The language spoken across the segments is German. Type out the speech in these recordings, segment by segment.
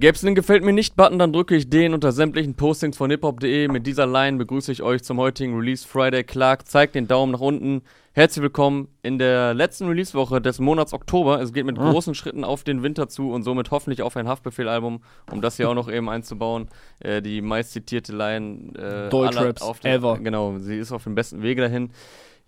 Gäb's den Gefällt mir nicht Button, dann drücke ich den unter sämtlichen Postings von hiphop.de. Mit dieser Line begrüße ich euch zum heutigen Release Friday. Clark zeigt den Daumen nach unten. Herzlich willkommen in der letzten Release-Woche des Monats Oktober. Es geht mit Ah. großen Schritten auf den Winter zu und somit hoffentlich auf ein Haftbefehl-Album, um das hier auch noch eben einzubauen. Äh, die meist zitierte Line äh, Deutschraps ever. Genau, sie ist auf dem besten Wege dahin.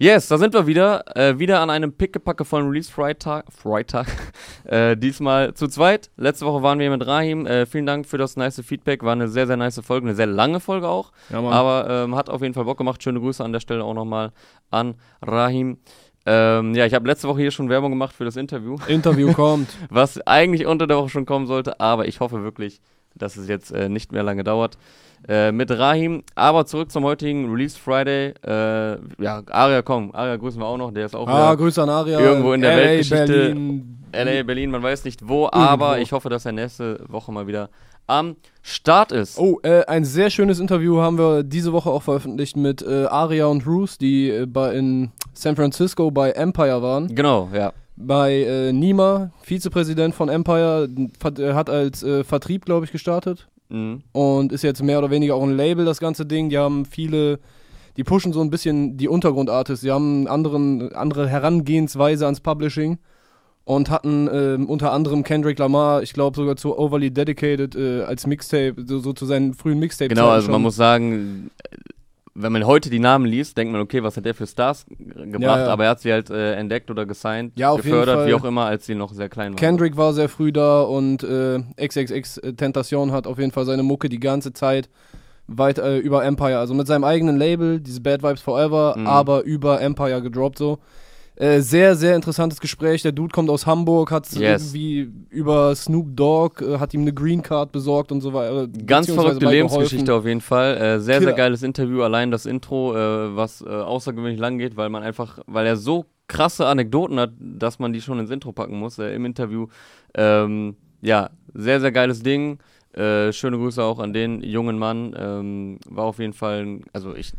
Yes, da sind wir wieder. Äh, wieder an einem Pickepacke von Release Freitag. Freitag. äh, diesmal zu zweit. Letzte Woche waren wir mit Rahim. Äh, vielen Dank für das nice Feedback. War eine sehr, sehr nice Folge. Eine sehr lange Folge auch. Ja. Aber ähm, hat auf jeden Fall Bock gemacht. Schöne Grüße an der Stelle auch nochmal an Rahim. Ähm, ja, ich habe letzte Woche hier schon Werbung gemacht für das Interview, Interview kommt. was eigentlich unter der Woche schon kommen sollte. Aber ich hoffe wirklich, dass es jetzt äh, nicht mehr lange dauert. Äh, mit Rahim, aber zurück zum heutigen Release Friday. Äh, ja, Aria, komm, Aria grüßen wir auch noch, der ist auch Ah, Grüße an Aria. Irgendwo in der LA, Weltgeschichte. Berlin. LA, Berlin, man weiß nicht wo, aber ich hoffe, dass er nächste Woche mal wieder am Start ist. Oh, äh, ein sehr schönes Interview haben wir diese Woche auch veröffentlicht mit äh, Aria und Roos, die äh, bei, in San Francisco bei Empire waren. Genau, ja. Bei äh, Nima, Vizepräsident von Empire, ver- äh, hat als äh, Vertrieb, glaube ich, gestartet. Mhm. und ist jetzt mehr oder weniger auch ein Label, das ganze Ding. Die haben viele, die pushen so ein bisschen die Untergrundartists. Die haben anderen, andere Herangehensweise ans Publishing und hatten ähm, unter anderem Kendrick Lamar, ich glaube sogar zu Overly Dedicated äh, als Mixtape, so, so zu seinen frühen Mixtape. Genau, also man muss sagen, äh, wenn man heute die Namen liest, denkt man, okay, was hat der für Stars gebracht, Ja, ja. aber er hat sie halt äh, entdeckt oder gesigned, Ja, auf jeden gefördert, Fall. wie auch immer, als sie noch sehr klein waren. Kendrick war sehr früh da und äh, XXX äh, Tentation hat auf jeden Fall seine Mucke die ganze Zeit weit äh, über Empire, also mit seinem eigenen Label, diese Bad Vibes Forever, Mhm. aber über Empire gedroppt so. Äh, sehr, sehr interessantes Gespräch. Der Dude kommt aus Hamburg, hat Yes. irgendwie über Snoop Dogg, äh, hat ihm eine Green Card besorgt und so weiter. Ganz beziehungsweise verrückte Lebensgeschichte geholfen. auf jeden Fall. Äh, sehr, sehr geiles Interview. Allein das Intro, äh, was äh, außergewöhnlich lang geht, weil man einfach, weil er so krasse Anekdoten hat, dass man die schon ins Intro packen muss äh, im Interview. Ähm, ja, sehr, sehr geiles Ding. Äh, schöne Grüße auch an den jungen Mann. Ähm, war auf jeden Fall, ein, also ich,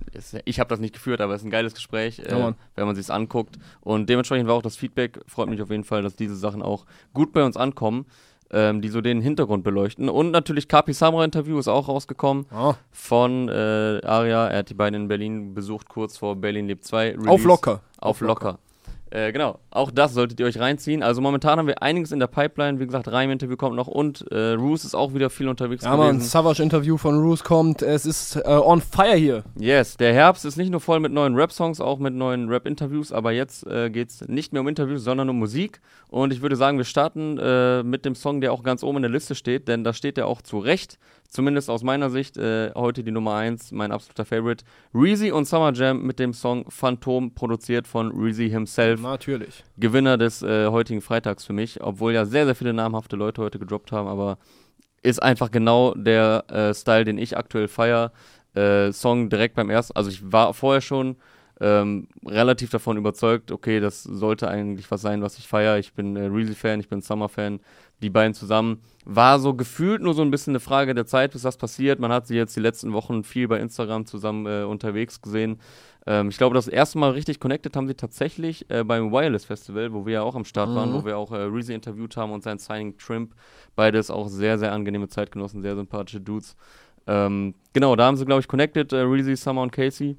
ich habe das nicht geführt, aber es ist ein geiles Gespräch, äh, Ja, wenn man sich anguckt. Und dementsprechend war auch das Feedback. Freut mich auf jeden Fall, dass diese Sachen auch gut bei uns ankommen, ähm, die so den Hintergrund beleuchten. Und natürlich Kapi Samra Interview ist auch rausgekommen Ah, von äh, Aria. Er hat die beiden in Berlin besucht, kurz vor Berlin Lebt 2. Release. auf locker. Auf locker. Äh, genau, auch das solltet ihr euch reinziehen. Also momentan haben wir einiges in der Pipeline. Wie gesagt, Reim-Interview kommt noch und äh, Roos ist auch wieder viel unterwegs Ja, man, gewesen. Savage-Interview von Roos kommt. Es ist äh, on fire hier. Yes, der Herbst ist nicht nur voll mit neuen Rap-Songs, auch mit neuen Rap-Interviews, aber jetzt äh, geht es nicht mehr um Interviews, sondern um Musik. Und ich würde sagen, wir starten äh, mit dem Song, der auch ganz oben in der Liste steht, denn da steht er auch zu Recht, zumindest aus meiner Sicht, äh, heute die Nummer 1, mein absoluter Favorite. Reezy und Summer Jam mit dem Song Phantom, produziert von Reezy himself. Natürlich. Gewinner des äh, heutigen Freitags für mich, obwohl ja sehr, sehr viele namhafte Leute heute gedroppt haben, aber ist einfach genau der äh, Style, den ich aktuell feiere. Äh, Song direkt beim ersten, also ich war vorher schon ähm, relativ davon überzeugt, okay, das sollte eigentlich was sein, was ich feiere. Ich bin äh, Reezy-Fan, ich bin Summer-Fan, die beiden zusammen. War so gefühlt nur so ein bisschen eine Frage der Zeit, bis das passiert. Man hat sie jetzt die letzten Wochen viel bei Instagram zusammen äh, unterwegs gesehen. Ähm, ich glaube, das erste Mal richtig connected haben sie tatsächlich äh, beim Wireless Festival, wo wir ja auch am Start waren, Mhm. wo wir auch äh, Reezy interviewt haben und sein Signing Trimp. Beides auch sehr, sehr angenehme Zeitgenossen, sehr sympathische Dudes. Ähm, genau, da haben sie, glaube ich, connected, äh, Reezy, Summer und Casey.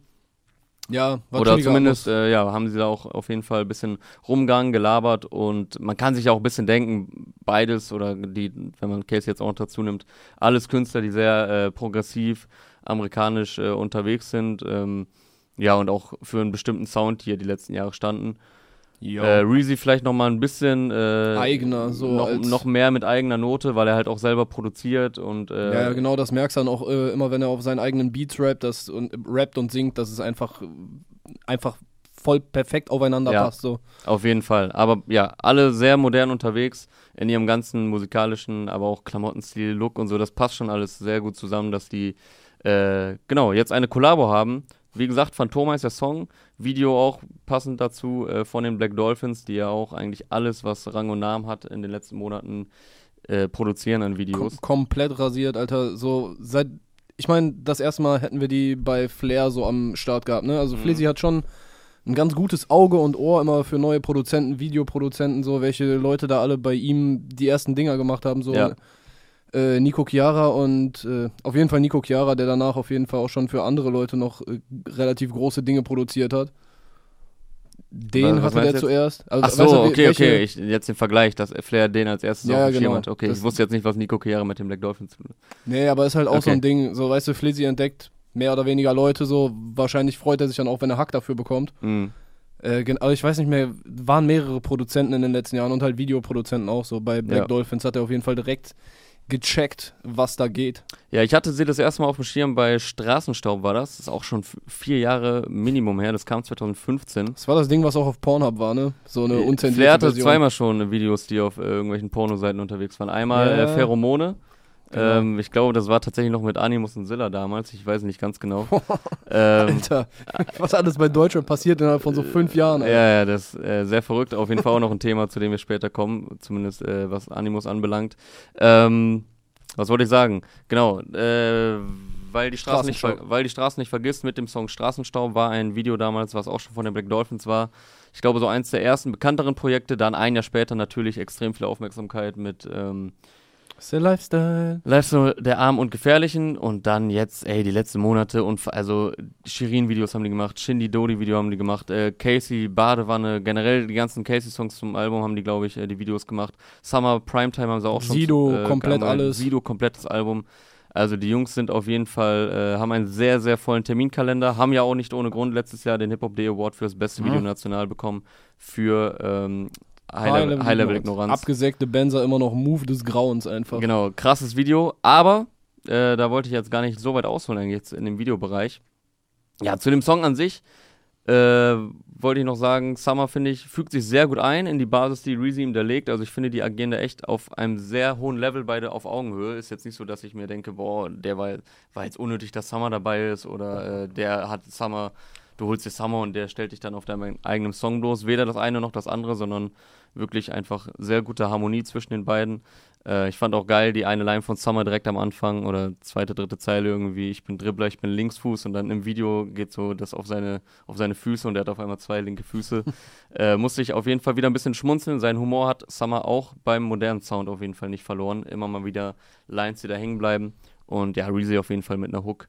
Ja, war Oder zumindest, äh, ja, haben sie da auch auf jeden Fall ein bisschen rumgegangen, gelabert und man kann sich auch ein bisschen denken, beides oder die, wenn man Casey jetzt auch noch dazu nimmt, alles Künstler, die sehr äh, progressiv amerikanisch äh, unterwegs sind, ähm, ja, und auch für einen bestimmten Sound hier die letzten Jahre standen. Äh, Reezy vielleicht nochmal ein bisschen äh, Eigener, so noch, noch mehr mit eigener Note, weil er halt auch selber produziert und äh, Ja, genau, das merkst du dann auch äh, immer, wenn er auf seinen eigenen Beats rappt, das und, äh, rappt und singt, dass es einfach, einfach voll perfekt aufeinander Ja. passt. So. Auf jeden Fall. Aber ja, alle sehr modern unterwegs in ihrem ganzen musikalischen, aber auch Klamottenstil, Look und so. Das passt schon alles sehr gut zusammen, dass die, äh, genau, jetzt eine Kollabo haben. Wie gesagt, Phantoma ist der Song. Video auch passend dazu äh, von den Black Dolphins, die ja auch eigentlich alles, was Rang und Namen hat, in den letzten Monaten äh, produzieren an Kom Videos. komplett rasiert, Alter. So seit, ich meine, das erste Mal hätten wir die bei Flair so am Start gehabt, ne? Also Mhm. Flizzy hat schon ein ganz gutes Auge und Ohr immer für neue Produzenten, Videoproduzenten, so welche Leute da alle bei ihm die ersten Dinger gemacht haben, so. Ja. Äh, Nico Chiara und äh, auf jeden Fall Nico Chiara, der danach auf jeden Fall auch schon für andere Leute noch äh, relativ große Dinge produziert hat. Den Was- was hatte der zuerst. Also, Ach weißt so, du, okay, welche- okay. Ich, jetzt den Vergleich, dass Flair den als erstes Ja, auf dem ja, Schirm genau. hat. Okay, Das- ich wusste jetzt nicht, was Nico Chiara mit dem Black Dolphins zu tun hat. Nee, aber ist halt auch so Okay. ein Ding, so weißt du, Flizzy entdeckt mehr oder weniger Leute so. Wahrscheinlich freut er sich dann auch, wenn er Hack dafür bekommt. Mhm. Äh, also ich weiß nicht mehr, waren mehrere Produzenten in den letzten Jahren und halt Videoproduzenten auch so. Bei Black Ja. Dolphins hat er auf jeden Fall direkt gecheckt, was da geht. Ja, ich hatte sie das erste Mal auf dem Schirm bei Straßenstaub war das. Das ist auch schon vier Jahre Minimum her. Das kam 2015. Das war das Ding, was auch auf Pornhub war, ne? So eine unzensierte Flair hatte Version. zweimal schon Videos, die auf äh, irgendwelchen Pornoseiten unterwegs waren. Einmal Ja. äh, Pheromone. Genau. Ähm, ich glaube, das war tatsächlich noch mit Animus und Zilla damals. Ich weiß nicht ganz genau. ähm, Alter, was alles bei Deutschland passiert innerhalb von so fünf Jahren. Alter. Ja, ja, das ist äh, sehr verrückt. Auf jeden Fall auch noch ein Thema, zu dem wir später kommen, zumindest äh, was Animus anbelangt. Ähm, was wollte ich sagen? Genau, äh, weil, die Straße nicht weil die Straße nicht vergisst, mit dem Song Straßenstaub war ein Video damals, was auch schon von den Black Dolphins war. Ich glaube, so eins der ersten bekannteren Projekte. Dann ein Jahr später natürlich extrem viel Aufmerksamkeit mit ähm, Der Lifestyle. Lifestyle der Armen und Gefährlichen und dann jetzt, ey, die letzten Monate und also Shirin-Videos haben die gemacht, Shindy Dodi-Video haben die gemacht, äh, Casey Badewanne, generell die ganzen Casey-Songs zum Album haben die, glaube ich, äh, die Videos gemacht. Summer Primetime haben sie auch schon. Sido, äh, komplett alles. Sido, komplettes Album. Also die Jungs sind auf jeden Fall, äh, haben einen sehr, sehr vollen Terminkalender, haben ja auch nicht ohne Grund letztes Jahr den Hip-Hop Day Award für das beste Mhm. Video national bekommen für ähm, High-Level High. Abgesägte Benzer immer noch Move des Grauens einfach. Genau, krasses Video, aber äh, da wollte ich jetzt gar nicht so weit ausholen eigentlich jetzt in dem Videobereich. Ja, zu dem Song an sich äh, wollte ich noch sagen, Summer finde ich fügt sich sehr gut ein in die Basis, die Reezy ihm da legt. Also ich finde, die agieren da echt auf einem sehr hohen Level beide auf Augenhöhe. Ist jetzt nicht so, dass ich mir denke, boah, der war, war jetzt unnötig, dass Summer dabei ist oder äh, der hat Summer, du holst dir Summer und der stellt dich dann auf deinem eigenen Song bloß. Weder das eine noch das andere, sondern wirklich einfach sehr gute Harmonie zwischen den beiden. Äh, ich fand auch geil die eine Line von Summer direkt am Anfang oder zweite, dritte Zeile irgendwie, ich bin Dribbler, ich bin Linksfuß und dann im Video geht so das auf seine, auf seine Füße und er hat auf einmal zwei linke Füße. äh, musste ich auf jeden Fall wieder ein bisschen schmunzeln. Sein Humor hat Summer auch beim modernen Sound auf jeden Fall nicht verloren. Immer mal wieder Lines, die da hängen bleiben. Und ja, Reezy auf jeden Fall mit einer Hook.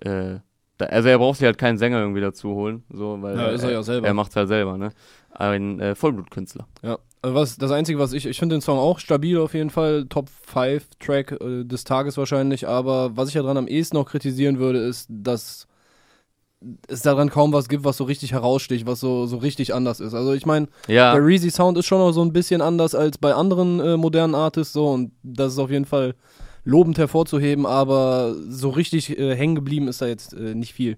Äh, also er braucht sich halt keinen Sänger irgendwie dazu holen, so, weil Ja, ist er ja selber. er macht's halt selber, ne? Ein äh, Vollblutkünstler. Ja. Also was, das Einzige, was ich, ich finde den Song auch stabil auf jeden Fall, Top 5 Track äh, des Tages wahrscheinlich, aber was ich ja dran am ehesten noch kritisieren würde, ist, dass es daran kaum was gibt, was so richtig heraussticht, was so, so richtig anders ist. Also ich meine, Ja, der Reezy Sound ist schon noch so ein bisschen anders als bei anderen äh, modernen Artists so und das ist auf jeden Fall lobend hervorzuheben, aber so richtig äh, hängen geblieben ist da jetzt äh, nicht viel.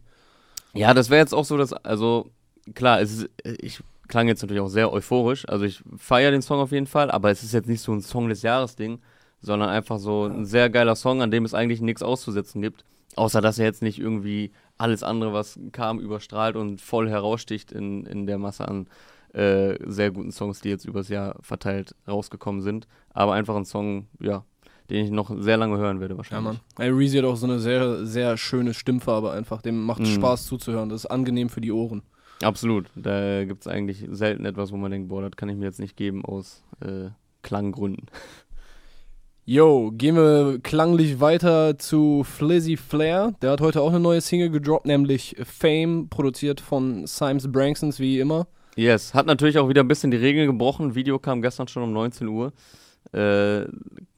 Ja, das wäre jetzt auch so, dass, also klar, es ist, ich klang jetzt natürlich auch sehr euphorisch, also ich feiere den Song auf jeden Fall, aber es ist jetzt nicht so ein Song des Jahres-Ding, sondern einfach so ein sehr geiler Song, an dem es eigentlich nichts auszusetzen gibt, außer dass er jetzt nicht irgendwie alles andere, was kam, überstrahlt und voll heraussticht in, in der Masse an äh, sehr guten Songs, die jetzt übers Jahr verteilt rausgekommen sind, aber einfach ein Song, ja, den ich noch sehr lange hören werde Ja, wahrscheinlich. Mann. Ey, Reezy hat auch so eine sehr, sehr schöne Stimmfarbe einfach. Dem macht Mhm. Spaß zuzuhören. Das ist angenehm für die Ohren. Absolut. Da gibt es eigentlich selten etwas, wo man denkt, boah, das kann ich mir jetzt nicht geben aus äh, Klanggründen. Yo, gehen wir klanglich weiter zu Flizzy Flair. Der hat heute auch eine neue Single gedroppt, nämlich Fame, produziert von Symes Branksons, wie immer. Yes, hat natürlich auch wieder ein bisschen die Regeln gebrochen. Video kam gestern schon um 19 Uhr. Äh,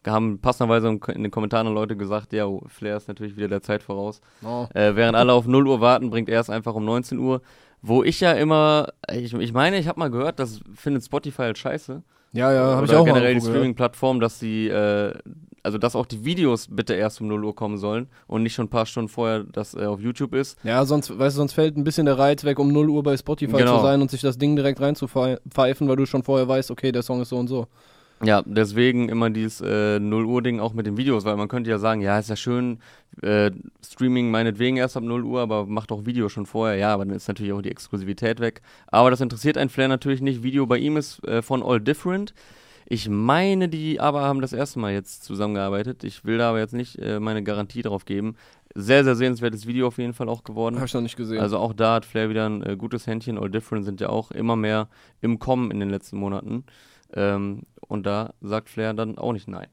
haben passenderweise in den Kommentaren Leute gesagt, ja, oh, Flair ist natürlich wieder der Zeit voraus. Oh. Äh, während alle auf 0 Uhr warten, bringt er es einfach um 19 Uhr. Wo ich ja immer, ich, ich meine, ich habe mal gehört, das findet Spotify halt scheiße. Ja, ja, habe ich auch generell mal die. Streaming-Plattform, dass die, äh, also dass auch die Videos bitte erst um 0 Uhr kommen sollen und nicht schon ein paar Stunden vorher das äh, auf YouTube ist. Ja, sonst, weißt du, sonst fällt ein bisschen der Reiz weg, um 0 Uhr bei Spotify Genau. zu sein und sich das Ding direkt reinzupfeifen, weil du schon vorher weißt, okay, der Song ist so und so. Ja, deswegen immer dieses äh, 0 Uhr Ding auch mit den Videos, weil man könnte ja sagen, ja, ist ja schön, äh, Streaming meinetwegen erst ab 0 Uhr, aber macht auch Video schon vorher. Ja, aber dann ist natürlich auch die Exklusivität weg. Aber das interessiert einen Flair natürlich nicht. Video bei ihm ist äh, von All Different. Ich meine, die aber haben das erste Mal jetzt zusammengearbeitet. Ich will da aber jetzt nicht äh, meine Garantie darauf geben. Sehr, sehr sehenswertes Video auf jeden Fall auch geworden. Habe ich noch nicht gesehen. Also auch da hat Flair wieder ein äh, gutes Händchen. All Different sind ja auch immer mehr im Kommen in den letzten Monaten. Ähm, und da sagt Flair dann auch nicht nein.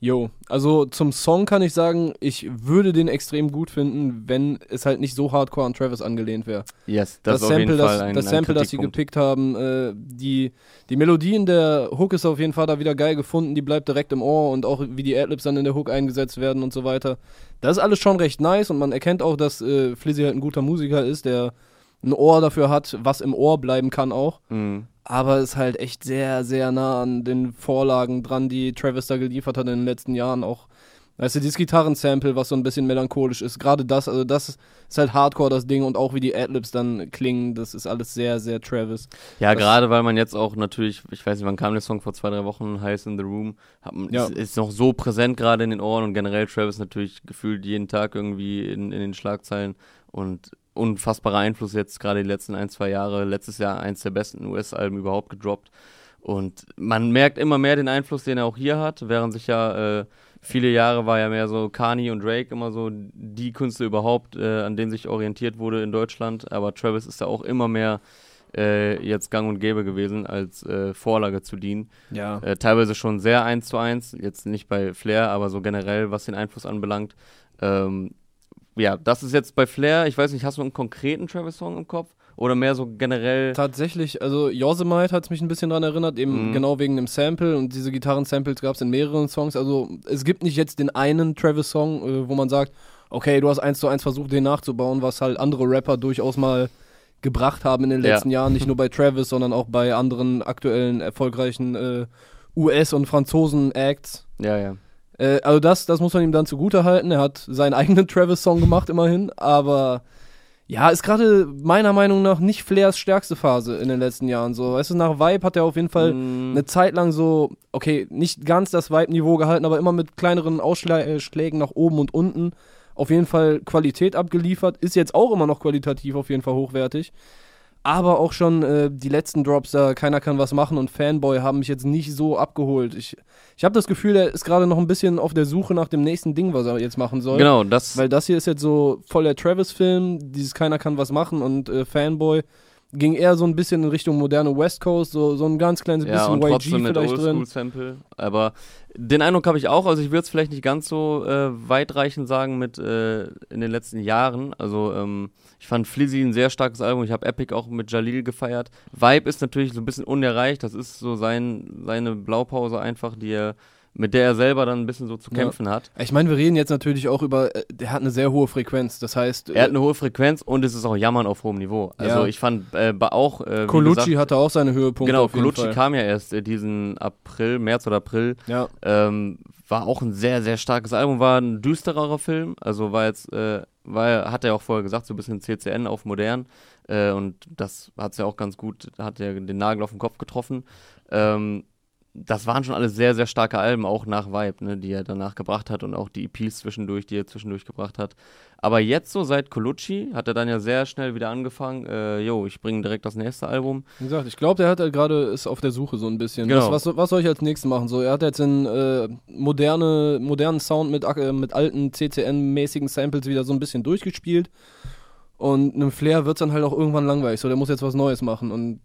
Jo, also zum Song kann ich sagen, ich würde den extrem gut finden, wenn es halt nicht so hardcore an Travis angelehnt wäre. Yes, Das, das, Sample, das, ein, das Sample, das sie gepickt haben, äh, die, die Melodie in der Hook ist auf jeden Fall da wieder geil gefunden, die bleibt direkt im Ohr und auch wie die Adlibs dann in der Hook eingesetzt werden und so weiter. Das ist alles schon recht nice und man erkennt auch, dass äh, Flizzy halt ein guter Musiker ist, der ein Ohr dafür hat, was im Ohr bleiben kann auch. Mhm. Aber ist halt echt sehr, sehr nah an den Vorlagen dran, die Travis da geliefert hat in den letzten Jahren. Auch, weißt du, dieses Gitarrensample, was so ein bisschen melancholisch ist. Gerade das, also das ist halt Hardcore, das Ding. Und auch wie die Adlibs dann klingen, das ist alles sehr, sehr Travis. Ja, gerade weil man jetzt auch natürlich, ich weiß nicht, wann kam der Song vor zwei, drei Wochen, Heiß in the Room, hat Ja. ist, ist noch so präsent gerade in den Ohren und generell Travis natürlich gefühlt jeden Tag irgendwie in, in den Schlagzeilen und unfassbarer Einfluss jetzt gerade die letzten ein, zwei Jahre. Letztes Jahr eins der besten US-Alben überhaupt gedroppt. Und man merkt immer mehr den Einfluss, den er auch hier hat, während sich ja äh, viele Jahre war ja mehr so Kanye und Drake immer so die Künstler überhaupt, äh, an denen sich orientiert wurde in Deutschland. Aber Travis ist da auch immer mehr äh, jetzt gang und gäbe gewesen, als äh, Vorlage zu dienen. Ja. Äh, teilweise schon sehr eins zu eins, jetzt nicht bei Flair, aber so generell, was den Einfluss anbelangt. Ähm, ja, das ist jetzt bei Flair, ich weiß nicht, hast du einen konkreten Travis-Song im Kopf? Oder mehr so generell? Tatsächlich, also Yosemite hat es mich ein bisschen dran erinnert, eben Mhm. genau wegen dem Sample und diese Gitarren-Samples gab es in mehreren Songs. Also es gibt nicht jetzt den einen Travis-Song, äh, wo man sagt, okay, du hast eins zu eins versucht, den nachzubauen, was halt andere Rapper durchaus mal gebracht haben in den Ja. letzten Jahren, nicht nur bei Travis, sondern auch bei anderen aktuellen erfolgreichen äh, US- und Franzosen-Acts. Ja, ja. Äh, also das, das muss man ihm dann zugute halten. Er hat seinen eigenen Travis-Song gemacht, immerhin. Aber ja, ist gerade meiner Meinung nach nicht Flairs stärkste Phase in den letzten Jahren. So, weißt du, nach Vibe hat er auf jeden Fall Mm, eine Zeit lang so, okay, nicht ganz das Vibe-Niveau gehalten, aber immer mit kleineren Ausschlägen nach oben und unten. Auf jeden Fall Qualität abgeliefert. Ist jetzt auch immer noch qualitativ auf jeden Fall hochwertig. Aber auch schon äh, die letzten Drops, da keiner kann was machen und Fanboy haben mich jetzt nicht so abgeholt. Ich, ich habe das Gefühl, er ist gerade noch ein bisschen auf der Suche nach dem nächsten Ding, was er jetzt machen soll. genau, das. Weil das hier ist jetzt so voll der Travis-Film, dieses Keiner kann was machen und äh, Fanboy ging eher so ein bisschen in Richtung moderne West Coast, so, so ein ganz kleines ja, bisschen und YG trotzdem mit vielleicht drin. Oldschool-Sample. Aber den Eindruck habe ich auch, also ich würde es vielleicht nicht ganz so äh, weitreichend sagen mit äh, in den letzten Jahren. Also ähm, ich fand Flizzy ein sehr starkes Album. Ich habe Epic auch mit Jalil gefeiert. Vibe ist natürlich so ein bisschen unerreicht. Das ist so sein, seine Blaupause einfach, die er, mit der er selber dann ein bisschen so zu Ja. kämpfen hat. Ich meine, wir reden jetzt natürlich auch über, äh, der hat eine sehr hohe Frequenz, das heißt, Er hat äh, eine hohe Frequenz und es ist auch Jammern auf hohem Niveau. Also Ja. ich fand äh, auch äh, Colucci gesagt, hatte auch seine Höhepunkte Genau, Colucci kam ja erst äh, diesen April, März oder April. Ja, Ähm, war auch ein sehr, sehr starkes Album, war ein düstererer Film. Also war jetzt, äh, war, hat er auch vorher gesagt, so ein bisschen CCN auf modern. Äh, und das hat es ja auch ganz gut, hat er den Nagel auf den Kopf getroffen. Ähm, das waren schon alle sehr, sehr starke Alben, auch nach Vibe, ne, die er danach gebracht hat und auch die EPs zwischendurch, die er zwischendurch gebracht hat. Aber jetzt so seit Colucci hat er dann ja sehr schnell wieder angefangen, äh, jo, ich bringe direkt das nächste Album. wie gesagt, ich glaube, der hat halt gerade, ist auf der Suche so ein bisschen. Genau. Was, was, was soll ich als nächstes machen? So, er hat jetzt einen äh, moderne, modernen Sound mit, äh, mit alten CCN-mäßigen Samples wieder so ein bisschen durchgespielt. Und einem Flair wird es dann halt auch irgendwann langweilig. So, der muss jetzt was Neues machen. Und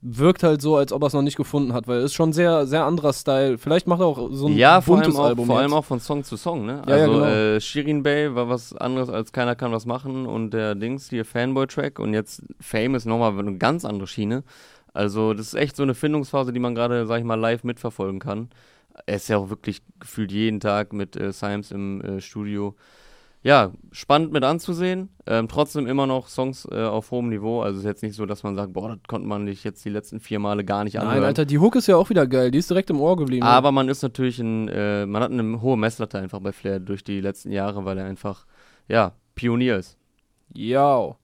wirkt halt so, als ob er es noch nicht gefunden hat, weil es ist schon sehr, sehr anderer Style. Vielleicht macht er auch so ein ja, vor allem, buntes auch, Album. vor allem auch von Song zu Song, ne? Ja, ja, also genau. äh, Shirin Bay war was anderes als Keiner kann was machen und der Dings, hier Fanboy-Track und jetzt Fame ist nochmal eine ganz andere Schiene. Also das ist echt so eine Findungsphase, die man gerade, sag ich mal, live mitverfolgen kann. Er ist ja auch wirklich gefühlt jeden Tag mit äh, Symes im äh, Studio. Ja, spannend mit anzusehen. Ähm, trotzdem immer noch Songs äh, auf hohem Niveau. Also es ist jetzt nicht so, dass man sagt, boah, das konnte man sich jetzt die letzten vier Male gar nicht anhören. Nein, Alter, die Hook ist ja auch wieder geil. Die ist direkt im Ohr geblieben. Aber man ist natürlich ein, äh, man hat eine hohe Messlatte einfach bei Flair durch die letzten Jahre, weil er einfach, ja, Pionier ist. ja.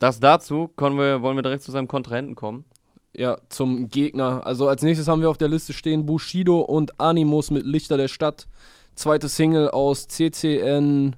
Das dazu, wir, wollen wir direkt zu seinem Kontrahenten kommen. Ja, zum Gegner. Also als nächstes haben wir auf der Liste stehen Bushido und Animus mit Lichter der Stadt. Zweite Single aus CCN